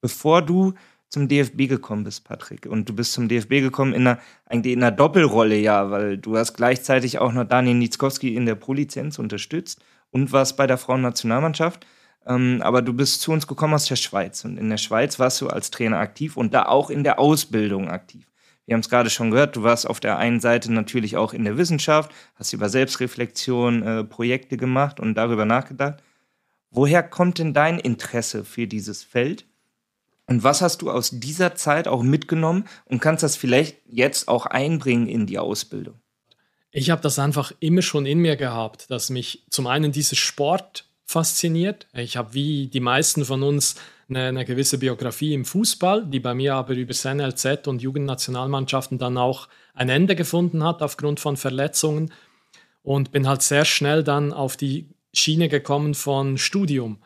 Bevor du zum DFB gekommen bist, Patrick. Und du bist zum DFB gekommen in einer, eigentlich in einer Doppelrolle, ja, weil du hast gleichzeitig auch noch Daniel Nitzkowski in der Pro-Lizenz unterstützt und warst bei der Frauennationalmannschaft. Ähm, aber du bist zu uns gekommen aus der Schweiz. Und in der Schweiz warst du als Trainer aktiv und da auch in der Ausbildung aktiv. Wir haben es gerade schon gehört, du warst auf der einen Seite natürlich auch in der Wissenschaft, hast über Selbstreflexion äh, Projekte gemacht und darüber nachgedacht. Woher kommt denn dein Interesse für dieses Feld? Und was hast du aus dieser Zeit auch mitgenommen und kannst das vielleicht jetzt auch einbringen in die Ausbildung? Ich habe das einfach immer schon in mir gehabt, dass mich zum einen dieser Sport fasziniert. Ich habe wie die meisten von uns eine, eine, gewisse Biografie im Fußball, die bei mir aber über NLZ und Jugendnationalmannschaften dann auch ein Ende gefunden hat aufgrund von Verletzungen und bin halt sehr schnell dann auf die Schiene gekommen von Studium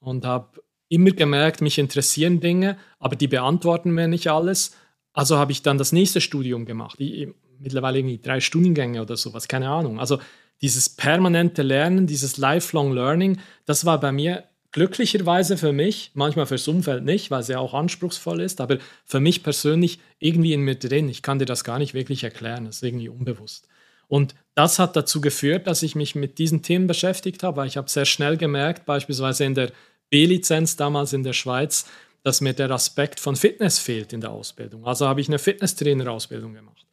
und habe immer gemerkt, mich interessieren Dinge, aber die beantworten mir nicht alles. Also habe ich dann das nächste Studium gemacht. Ich, mittlerweile irgendwie drei Studiengänge oder sowas, keine Ahnung. Also dieses permanente Lernen, dieses Lifelong Learning, das war bei mir glücklicherweise für mich, manchmal fürs Umfeld nicht, weil es ja auch anspruchsvoll ist, aber für mich persönlich irgendwie in mir drin. Ich kann dir das gar nicht wirklich erklären, das ist irgendwie unbewusst. Und das hat dazu geführt, dass ich mich mit diesen Themen beschäftigt habe, weil ich habe sehr schnell gemerkt, beispielsweise in der B-Lizenz damals in der Schweiz, dass mir der Aspekt von Fitness fehlt in der Ausbildung. Also habe ich eine Fitnesstrainer-Ausbildung gemacht.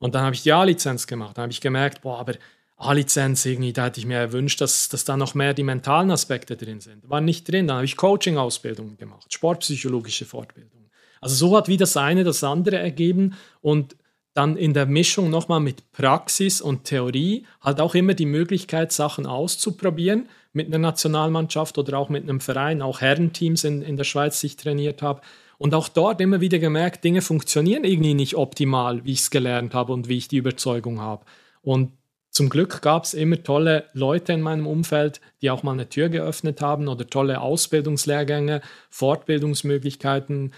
Und dann habe ich die A-Lizenz gemacht. Dann habe ich gemerkt, boah, aber A-Lizenz irgendwie, da hätte ich mir erwünscht, dass, dass da noch mehr die mentalen Aspekte drin sind. War nicht drin. Dann habe ich Coaching-Ausbildungen gemacht, sportpsychologische Fortbildungen. Also so hat wie das eine das andere ergeben und dann in der Mischung nochmal mit Praxis und Theorie halt auch immer die Möglichkeit, Sachen auszuprobieren mit einer Nationalmannschaft oder auch mit einem Verein, auch Herrenteams in, in der Schweiz, die ich trainiert habe. Und auch dort immer wieder gemerkt, Dinge funktionieren irgendwie nicht optimal, wie ich es gelernt habe und wie ich die Überzeugung habe. Und zum Glück gab es immer tolle Leute in meinem Umfeld, die auch mal eine Tür geöffnet haben oder tolle Ausbildungslehrgänge, Fortbildungsmöglichkeiten,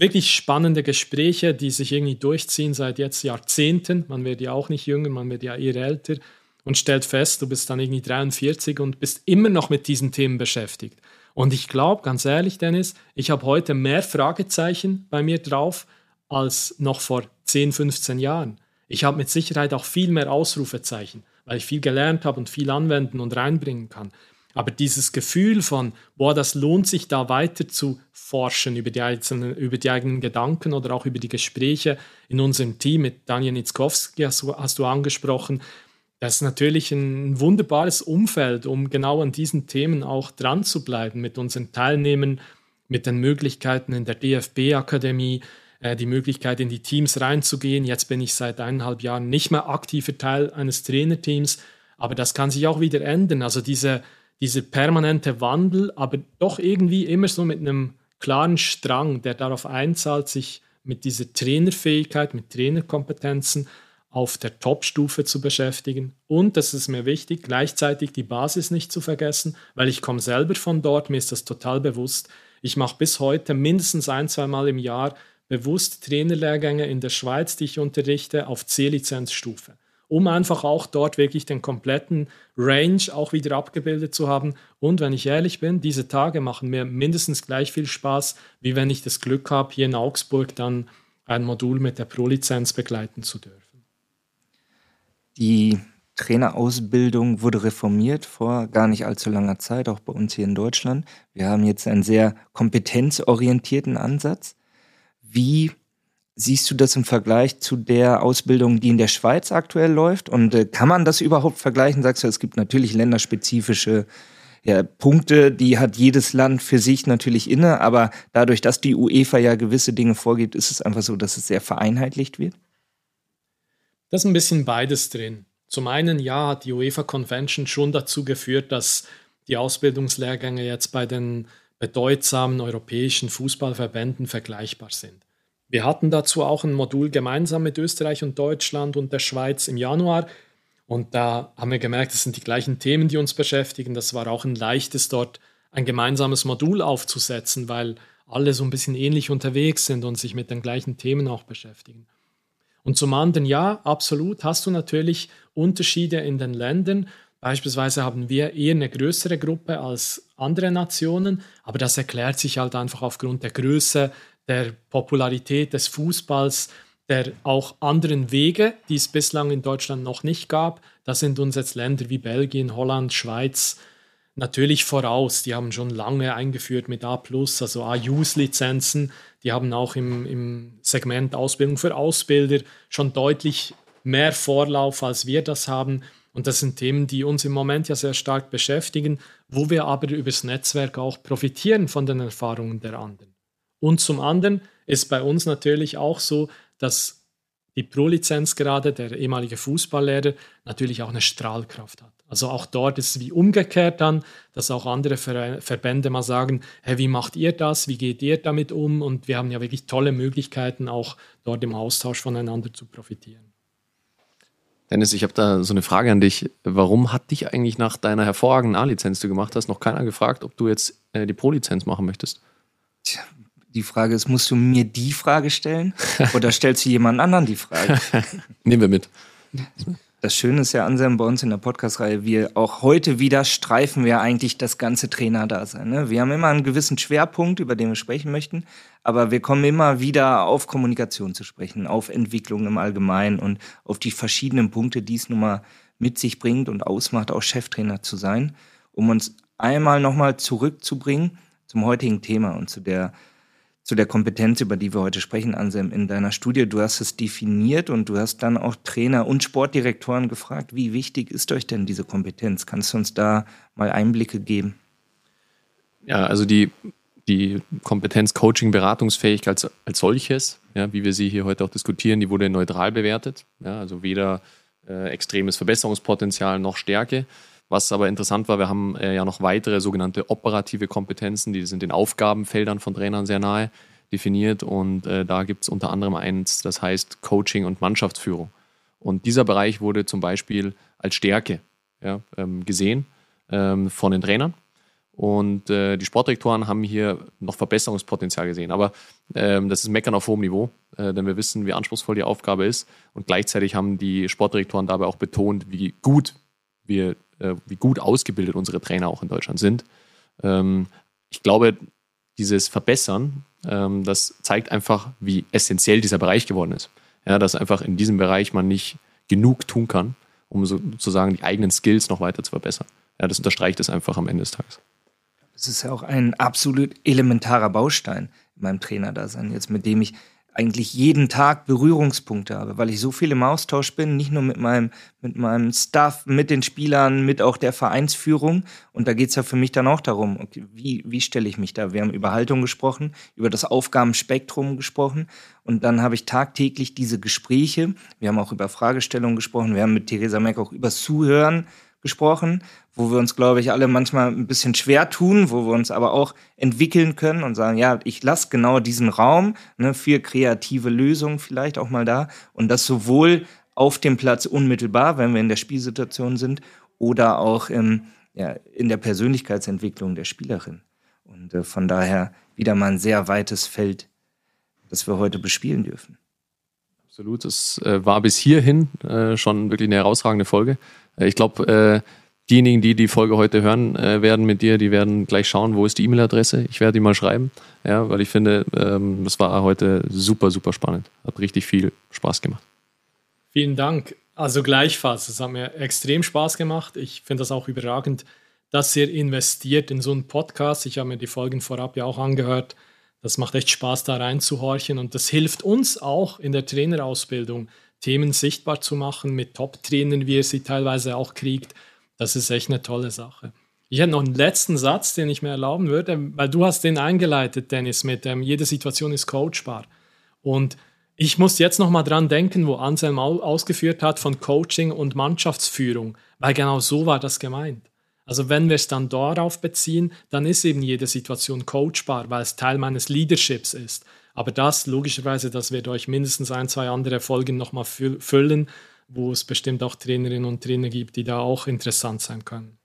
wirklich spannende Gespräche, die sich irgendwie durchziehen seit jetzt Jahrzehnten. Man wird ja auch nicht jünger, man wird ja eher älter und stellt fest, du bist dann irgendwie 43 und bist immer noch mit diesen Themen beschäftigt. Und ich glaube, ganz ehrlich, Dennis, ich habe heute mehr Fragezeichen bei mir drauf als noch vor 10, 15 Jahren. Ich habe mit Sicherheit auch viel mehr Ausrufezeichen, weil ich viel gelernt habe und viel anwenden und reinbringen kann. Aber dieses Gefühl von, boah, das lohnt sich da weiter zu forschen über die, einzelnen, über die eigenen Gedanken oder auch über die Gespräche in unserem Team mit Daniel Nitzkowski, hast du, hast du angesprochen. Das ist natürlich ein wunderbares Umfeld, um genau an diesen Themen auch dran zu bleiben, mit unseren Teilnehmern, mit den Möglichkeiten in der DFB-Akademie, äh, die Möglichkeit, in die Teams reinzugehen. Jetzt bin ich seit eineinhalb Jahren nicht mehr aktiver Teil eines Trainerteams, aber das kann sich auch wieder ändern. Also diese, dieser permanente Wandel, aber doch irgendwie immer so mit einem klaren Strang, der darauf einzahlt, sich mit dieser Trainerfähigkeit, mit Trainerkompetenzen auf der Top-Stufe zu beschäftigen. Und, das ist mir wichtig, gleichzeitig die Basis nicht zu vergessen, weil ich komme selber von dort, mir ist das total bewusst. Ich mache bis heute mindestens ein, zwei Mal im Jahr bewusst Trainerlehrgänge in der Schweiz, die ich unterrichte, auf C-Lizenzstufe, um einfach auch dort wirklich den kompletten Range auch wieder abgebildet zu haben. Und wenn ich ehrlich bin, diese Tage machen mir mindestens gleich viel Spaß, wie wenn ich das Glück habe, hier in Augsburg dann ein Modul mit der Pro-Lizenz begleiten zu dürfen. Die Trainerausbildung wurde reformiert vor gar nicht allzu langer Zeit, auch bei uns hier in Deutschland. Wir haben jetzt einen sehr kompetenzorientierten Ansatz. Wie siehst du das im Vergleich zu der Ausbildung, die in der Schweiz aktuell läuft? Und äh, kann man das überhaupt vergleichen? Sagst du, es gibt natürlich länderspezifische ja, Punkte, die hat jedes Land für sich natürlich inne, aber dadurch, dass die UEFA ja gewisse Dinge vorgibt, ist es einfach so, dass es sehr vereinheitlicht wird? Das ist ein bisschen beides drin. Zum einen, ja, hat die UEFA Convention schon dazu geführt, dass die Ausbildungslehrgänge jetzt bei den bedeutsamen europäischen Fußballverbänden vergleichbar sind. Wir hatten dazu auch ein Modul gemeinsam mit Österreich und Deutschland und der Schweiz im Januar. Und da haben wir gemerkt, es sind die gleichen Themen, die uns beschäftigen. Das war auch ein leichtes, dort ein gemeinsames Modul aufzusetzen, weil alle so ein bisschen ähnlich unterwegs sind und sich mit den gleichen Themen auch beschäftigen. Und zum anderen, ja, absolut, hast du natürlich Unterschiede in den Ländern. Beispielsweise haben wir eher eine größere Gruppe als andere Nationen, aber das erklärt sich halt einfach aufgrund der Größe, der Popularität des Fußballs, der auch anderen Wege, die es bislang in Deutschland noch nicht gab. Da sind uns jetzt Länder wie Belgien, Holland, Schweiz natürlich voraus. Die haben schon lange eingeführt mit A, also A-Use-Lizenzen. Die haben auch im, im Segment Ausbildung für Ausbilder schon deutlich mehr Vorlauf, als wir das haben. Und das sind Themen, die uns im Moment ja sehr stark beschäftigen, wo wir aber übers Netzwerk auch profitieren von den Erfahrungen der anderen. Und zum anderen ist bei uns natürlich auch so, dass die Pro-Lizenz gerade, der ehemalige Fußballlehrer, natürlich auch eine Strahlkraft hat. Also auch dort ist es wie umgekehrt dann, dass auch andere Ver Verbände mal sagen, hey, wie macht ihr das, wie geht ihr damit um? Und wir haben ja wirklich tolle Möglichkeiten, auch dort im Austausch voneinander zu profitieren. Dennis, ich habe da so eine Frage an dich. Warum hat dich eigentlich nach deiner hervorragenden A-Lizenz, die du gemacht hast, noch keiner gefragt, ob du jetzt äh, die Pro-Lizenz machen möchtest? Tja, die Frage ist, musst du mir die Frage stellen [LAUGHS] oder stellst du jemand anderen die Frage? [LAUGHS] Nehmen wir mit. Das Schöne ist ja, Anselm, bei uns in der Podcast-Reihe, wir auch heute wieder streifen wir eigentlich das ganze Trainerdasein. Ne? Wir haben immer einen gewissen Schwerpunkt, über den wir sprechen möchten, aber wir kommen immer wieder auf Kommunikation zu sprechen, auf Entwicklung im Allgemeinen und auf die verschiedenen Punkte, die es nun mal mit sich bringt und ausmacht, auch Cheftrainer zu sein, um uns einmal nochmal zurückzubringen zum heutigen Thema und zu der zu der Kompetenz, über die wir heute sprechen, Anselm, in deiner Studie. Du hast es definiert und du hast dann auch Trainer und Sportdirektoren gefragt, wie wichtig ist euch denn diese Kompetenz? Kannst du uns da mal Einblicke geben? Ja, also die, die Kompetenz Coaching, Beratungsfähigkeit als, als solches, ja, wie wir sie hier heute auch diskutieren, die wurde neutral bewertet. Ja, also weder äh, extremes Verbesserungspotenzial noch Stärke. Was aber interessant war, wir haben äh, ja noch weitere sogenannte operative Kompetenzen, die sind den Aufgabenfeldern von Trainern sehr nahe definiert und äh, da gibt es unter anderem eins, das heißt Coaching und Mannschaftsführung. Und dieser Bereich wurde zum Beispiel als Stärke ja, ähm, gesehen ähm, von den Trainern. Und äh, die Sportdirektoren haben hier noch Verbesserungspotenzial gesehen. Aber ähm, das ist Meckern auf hohem Niveau, äh, denn wir wissen, wie anspruchsvoll die Aufgabe ist. Und gleichzeitig haben die Sportdirektoren dabei auch betont, wie gut wir, wie gut ausgebildet unsere Trainer auch in Deutschland sind. Ähm, ich glaube, dieses Verbessern, ähm, das zeigt einfach, wie essentiell dieser Bereich geworden ist. Ja, dass einfach in diesem Bereich man nicht genug tun kann, um sozusagen die eigenen Skills noch weiter zu verbessern. Ja, das unterstreicht es einfach am Ende des Tages. Das ist ja auch ein absolut elementarer Baustein in meinem Trainerdasein, jetzt mit dem ich eigentlich jeden Tag Berührungspunkte habe, weil ich so viel im Austausch bin, nicht nur mit meinem, mit meinem Staff, mit den Spielern, mit auch der Vereinsführung. Und da geht's ja für mich dann auch darum, okay, wie, wie stelle ich mich da? Wir haben über Haltung gesprochen, über das Aufgabenspektrum gesprochen. Und dann habe ich tagtäglich diese Gespräche. Wir haben auch über Fragestellungen gesprochen. Wir haben mit Theresa Meck auch über Zuhören gesprochen, wo wir uns, glaube ich, alle manchmal ein bisschen schwer tun, wo wir uns aber auch entwickeln können und sagen, ja, ich lasse genau diesen Raum ne, für kreative Lösungen vielleicht auch mal da und das sowohl auf dem Platz unmittelbar, wenn wir in der Spielsituation sind, oder auch im, ja, in der Persönlichkeitsentwicklung der Spielerin. Und äh, von daher wieder mal ein sehr weites Feld, das wir heute bespielen dürfen. Absolut, es äh, war bis hierhin äh, schon wirklich eine herausragende Folge. Äh, ich glaube, diejenigen, die die Folge heute hören werden mit dir, die werden gleich schauen, wo ist die E-Mail-Adresse. Ich werde die mal schreiben, ja, weil ich finde, ähm, das war heute super, super spannend. Hat richtig viel Spaß gemacht. Vielen Dank. Also gleichfalls, es hat mir extrem Spaß gemacht. Ich finde das auch überragend, dass ihr investiert in so einen Podcast. Ich habe mir die Folgen vorab ja auch angehört. Das macht echt Spaß, da reinzuhorchen und das hilft uns auch in der Trainerausbildung, Themen sichtbar zu machen mit Top-Trainern, wie ihr sie teilweise auch kriegt. Das ist echt eine tolle Sache. Ich hätte noch einen letzten Satz, den ich mir erlauben würde, weil du hast den eingeleitet, Dennis, mit ähm, jede Situation ist coachbar. Und ich muss jetzt noch mal dran denken, wo Anselm ausgeführt hat von Coaching und Mannschaftsführung, weil genau so war das gemeint. Also wenn wir es dann darauf beziehen, dann ist eben jede Situation coachbar, weil es Teil meines Leaderships ist. Aber das, logischerweise, das wird euch mindestens ein, zwei andere Folgen nochmal füllen, wo es bestimmt auch Trainerinnen und Trainer gibt, die da auch interessant sein können.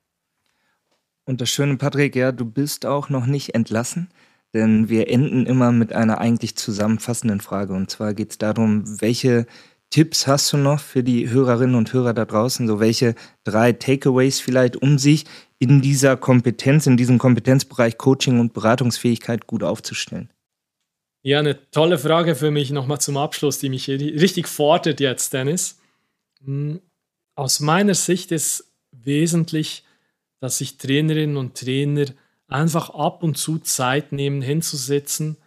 Und das Schöne, Patrick, ja, du bist auch noch nicht entlassen, denn wir enden immer mit einer eigentlich zusammenfassenden Frage. Und zwar geht es darum, welche Tipps hast du noch für die Hörerinnen und Hörer da draußen? So welche drei Takeaways vielleicht, um sich in dieser Kompetenz, in diesem Kompetenzbereich Coaching und Beratungsfähigkeit gut aufzustellen? Ja, eine tolle Frage für mich nochmal zum Abschluss, die mich richtig fordert jetzt, Dennis. Hm, aus meiner Sicht ist wesentlich, dass sich Trainerinnen und Trainer einfach ab und zu Zeit nehmen, hinzusitzen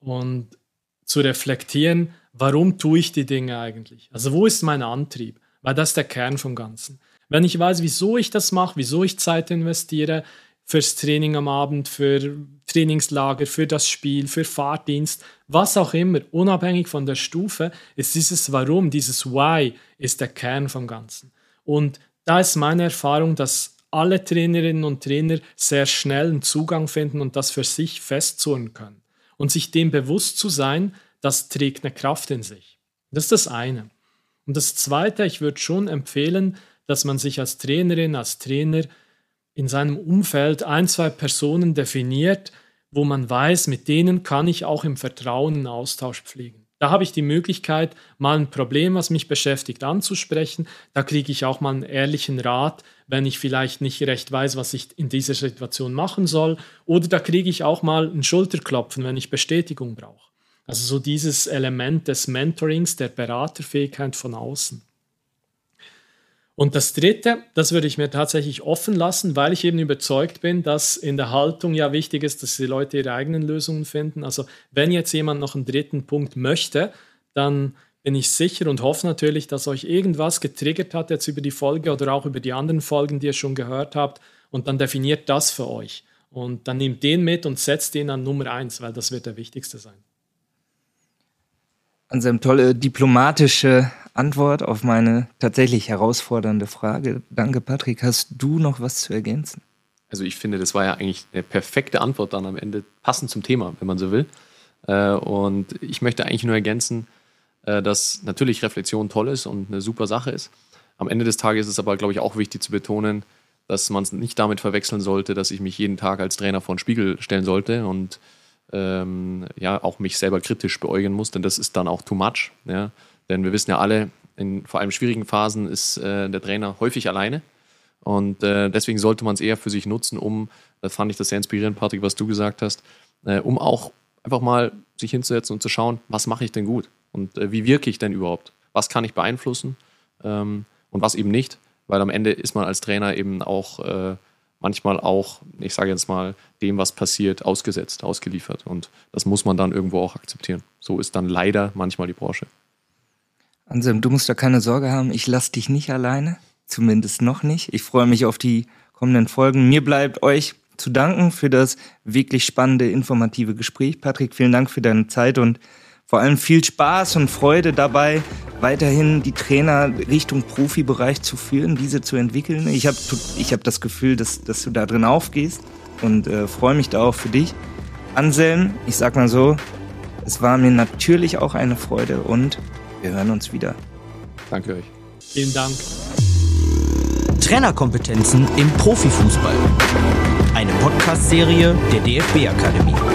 und zu reflektieren, warum tue ich die Dinge eigentlich? Also wo ist mein Antrieb? Weil das ist der Kern vom Ganzen. Wenn ich weiß, wieso ich das mache, wieso ich Zeit investiere, fürs Training am Abend, für Trainingslager, für das Spiel, für Fahrdienst, was auch immer, unabhängig von der Stufe, ist dieses Warum, dieses Why ist der Kern vom Ganzen. Und da ist meine Erfahrung, dass alle Trainerinnen und Trainer sehr schnell einen Zugang finden und das für sich festzurren können. Und sich dem bewusst zu sein, das trägt eine Kraft in sich. Das ist das eine. Und das zweite, ich würde schon empfehlen, dass man sich als Trainerin, als Trainer in seinem Umfeld ein, zwei Personen definiert, wo man weiß, mit denen kann ich auch im Vertrauen einen Austausch pflegen. Da habe ich die Möglichkeit, mal ein Problem, was mich beschäftigt, anzusprechen. Da kriege ich auch mal einen ehrlichen Rat, wenn ich vielleicht nicht recht weiß, was ich in dieser Situation machen soll. Oder da kriege ich auch mal einen Schulterklopfen, wenn ich Bestätigung brauche. Also so dieses Element des Mentorings, der Beraterfähigkeit von außen. Und das Dritte, das würde ich mir tatsächlich offen lassen, weil ich eben überzeugt bin, dass in der Haltung ja wichtig ist, dass die Leute ihre eigenen Lösungen finden. Also wenn jetzt jemand noch einen dritten Punkt möchte, dann bin ich sicher und hoffe natürlich, dass euch irgendwas getriggert hat jetzt über die Folge oder auch über die anderen Folgen, die ihr schon gehört habt. Und dann definiert das für euch. Und dann nehmt den mit und setzt den an Nummer eins, weil das wird der wichtigste sein. Anselm, tolle diplomatische Antwort auf meine tatsächlich herausfordernde Frage. Danke, Patrick. Hast du noch was zu ergänzen? Also ich finde, das war ja eigentlich eine perfekte Antwort dann am Ende, passend zum Thema, wenn man so will. Äh, und ich möchte eigentlich nur ergänzen, äh, dass natürlich Reflexion toll ist und eine super Sache ist. Am Ende des Tages ist es aber, glaube ich, auch wichtig zu betonen, dass man es nicht damit verwechseln sollte, dass ich mich jeden Tag als Trainer vor den Spiegel stellen sollte und ähm, ja auch mich selber kritisch beäugen muss, denn das ist dann auch too much. Ja? Denn wir wissen ja alle, in vor allem schwierigen Phasen ist äh, der Trainer häufig alleine. Und äh, deswegen sollte man es eher für sich nutzen, um, das fand ich das sehr inspirierend, Patrick, was du gesagt hast, äh, um auch einfach mal sich hinzusetzen und zu schauen, was mache ich denn gut und äh, wie wirke ich denn überhaupt? Was kann ich beeinflussen ähm, und was eben nicht? Weil am Ende ist man als Trainer eben auch äh, manchmal auch, ich sage jetzt mal, dem, was passiert, ausgesetzt, ausgeliefert. Und das muss man dann irgendwo auch akzeptieren. So ist dann leider manchmal die Branche. Anselm, du musst da keine Sorge haben, ich lasse dich nicht alleine. Zumindest noch nicht. Ich freue mich auf die kommenden Folgen. Mir bleibt euch zu danken für das wirklich spannende, informative Gespräch. Patrick, vielen Dank für deine Zeit und vor allem viel Spaß und Freude dabei, weiterhin die Trainer Richtung Profibereich zu führen, diese zu entwickeln. Ich habe ich hab das Gefühl, dass, dass du da drin aufgehst und äh, freue mich da auch für dich. Anselm, ich sag mal so, es war mir natürlich auch eine Freude und wir hören uns wieder. Danke euch. Vielen Dank. Trainerkompetenzen im Profifußball. Eine Podcast-Serie der DFB Akademie.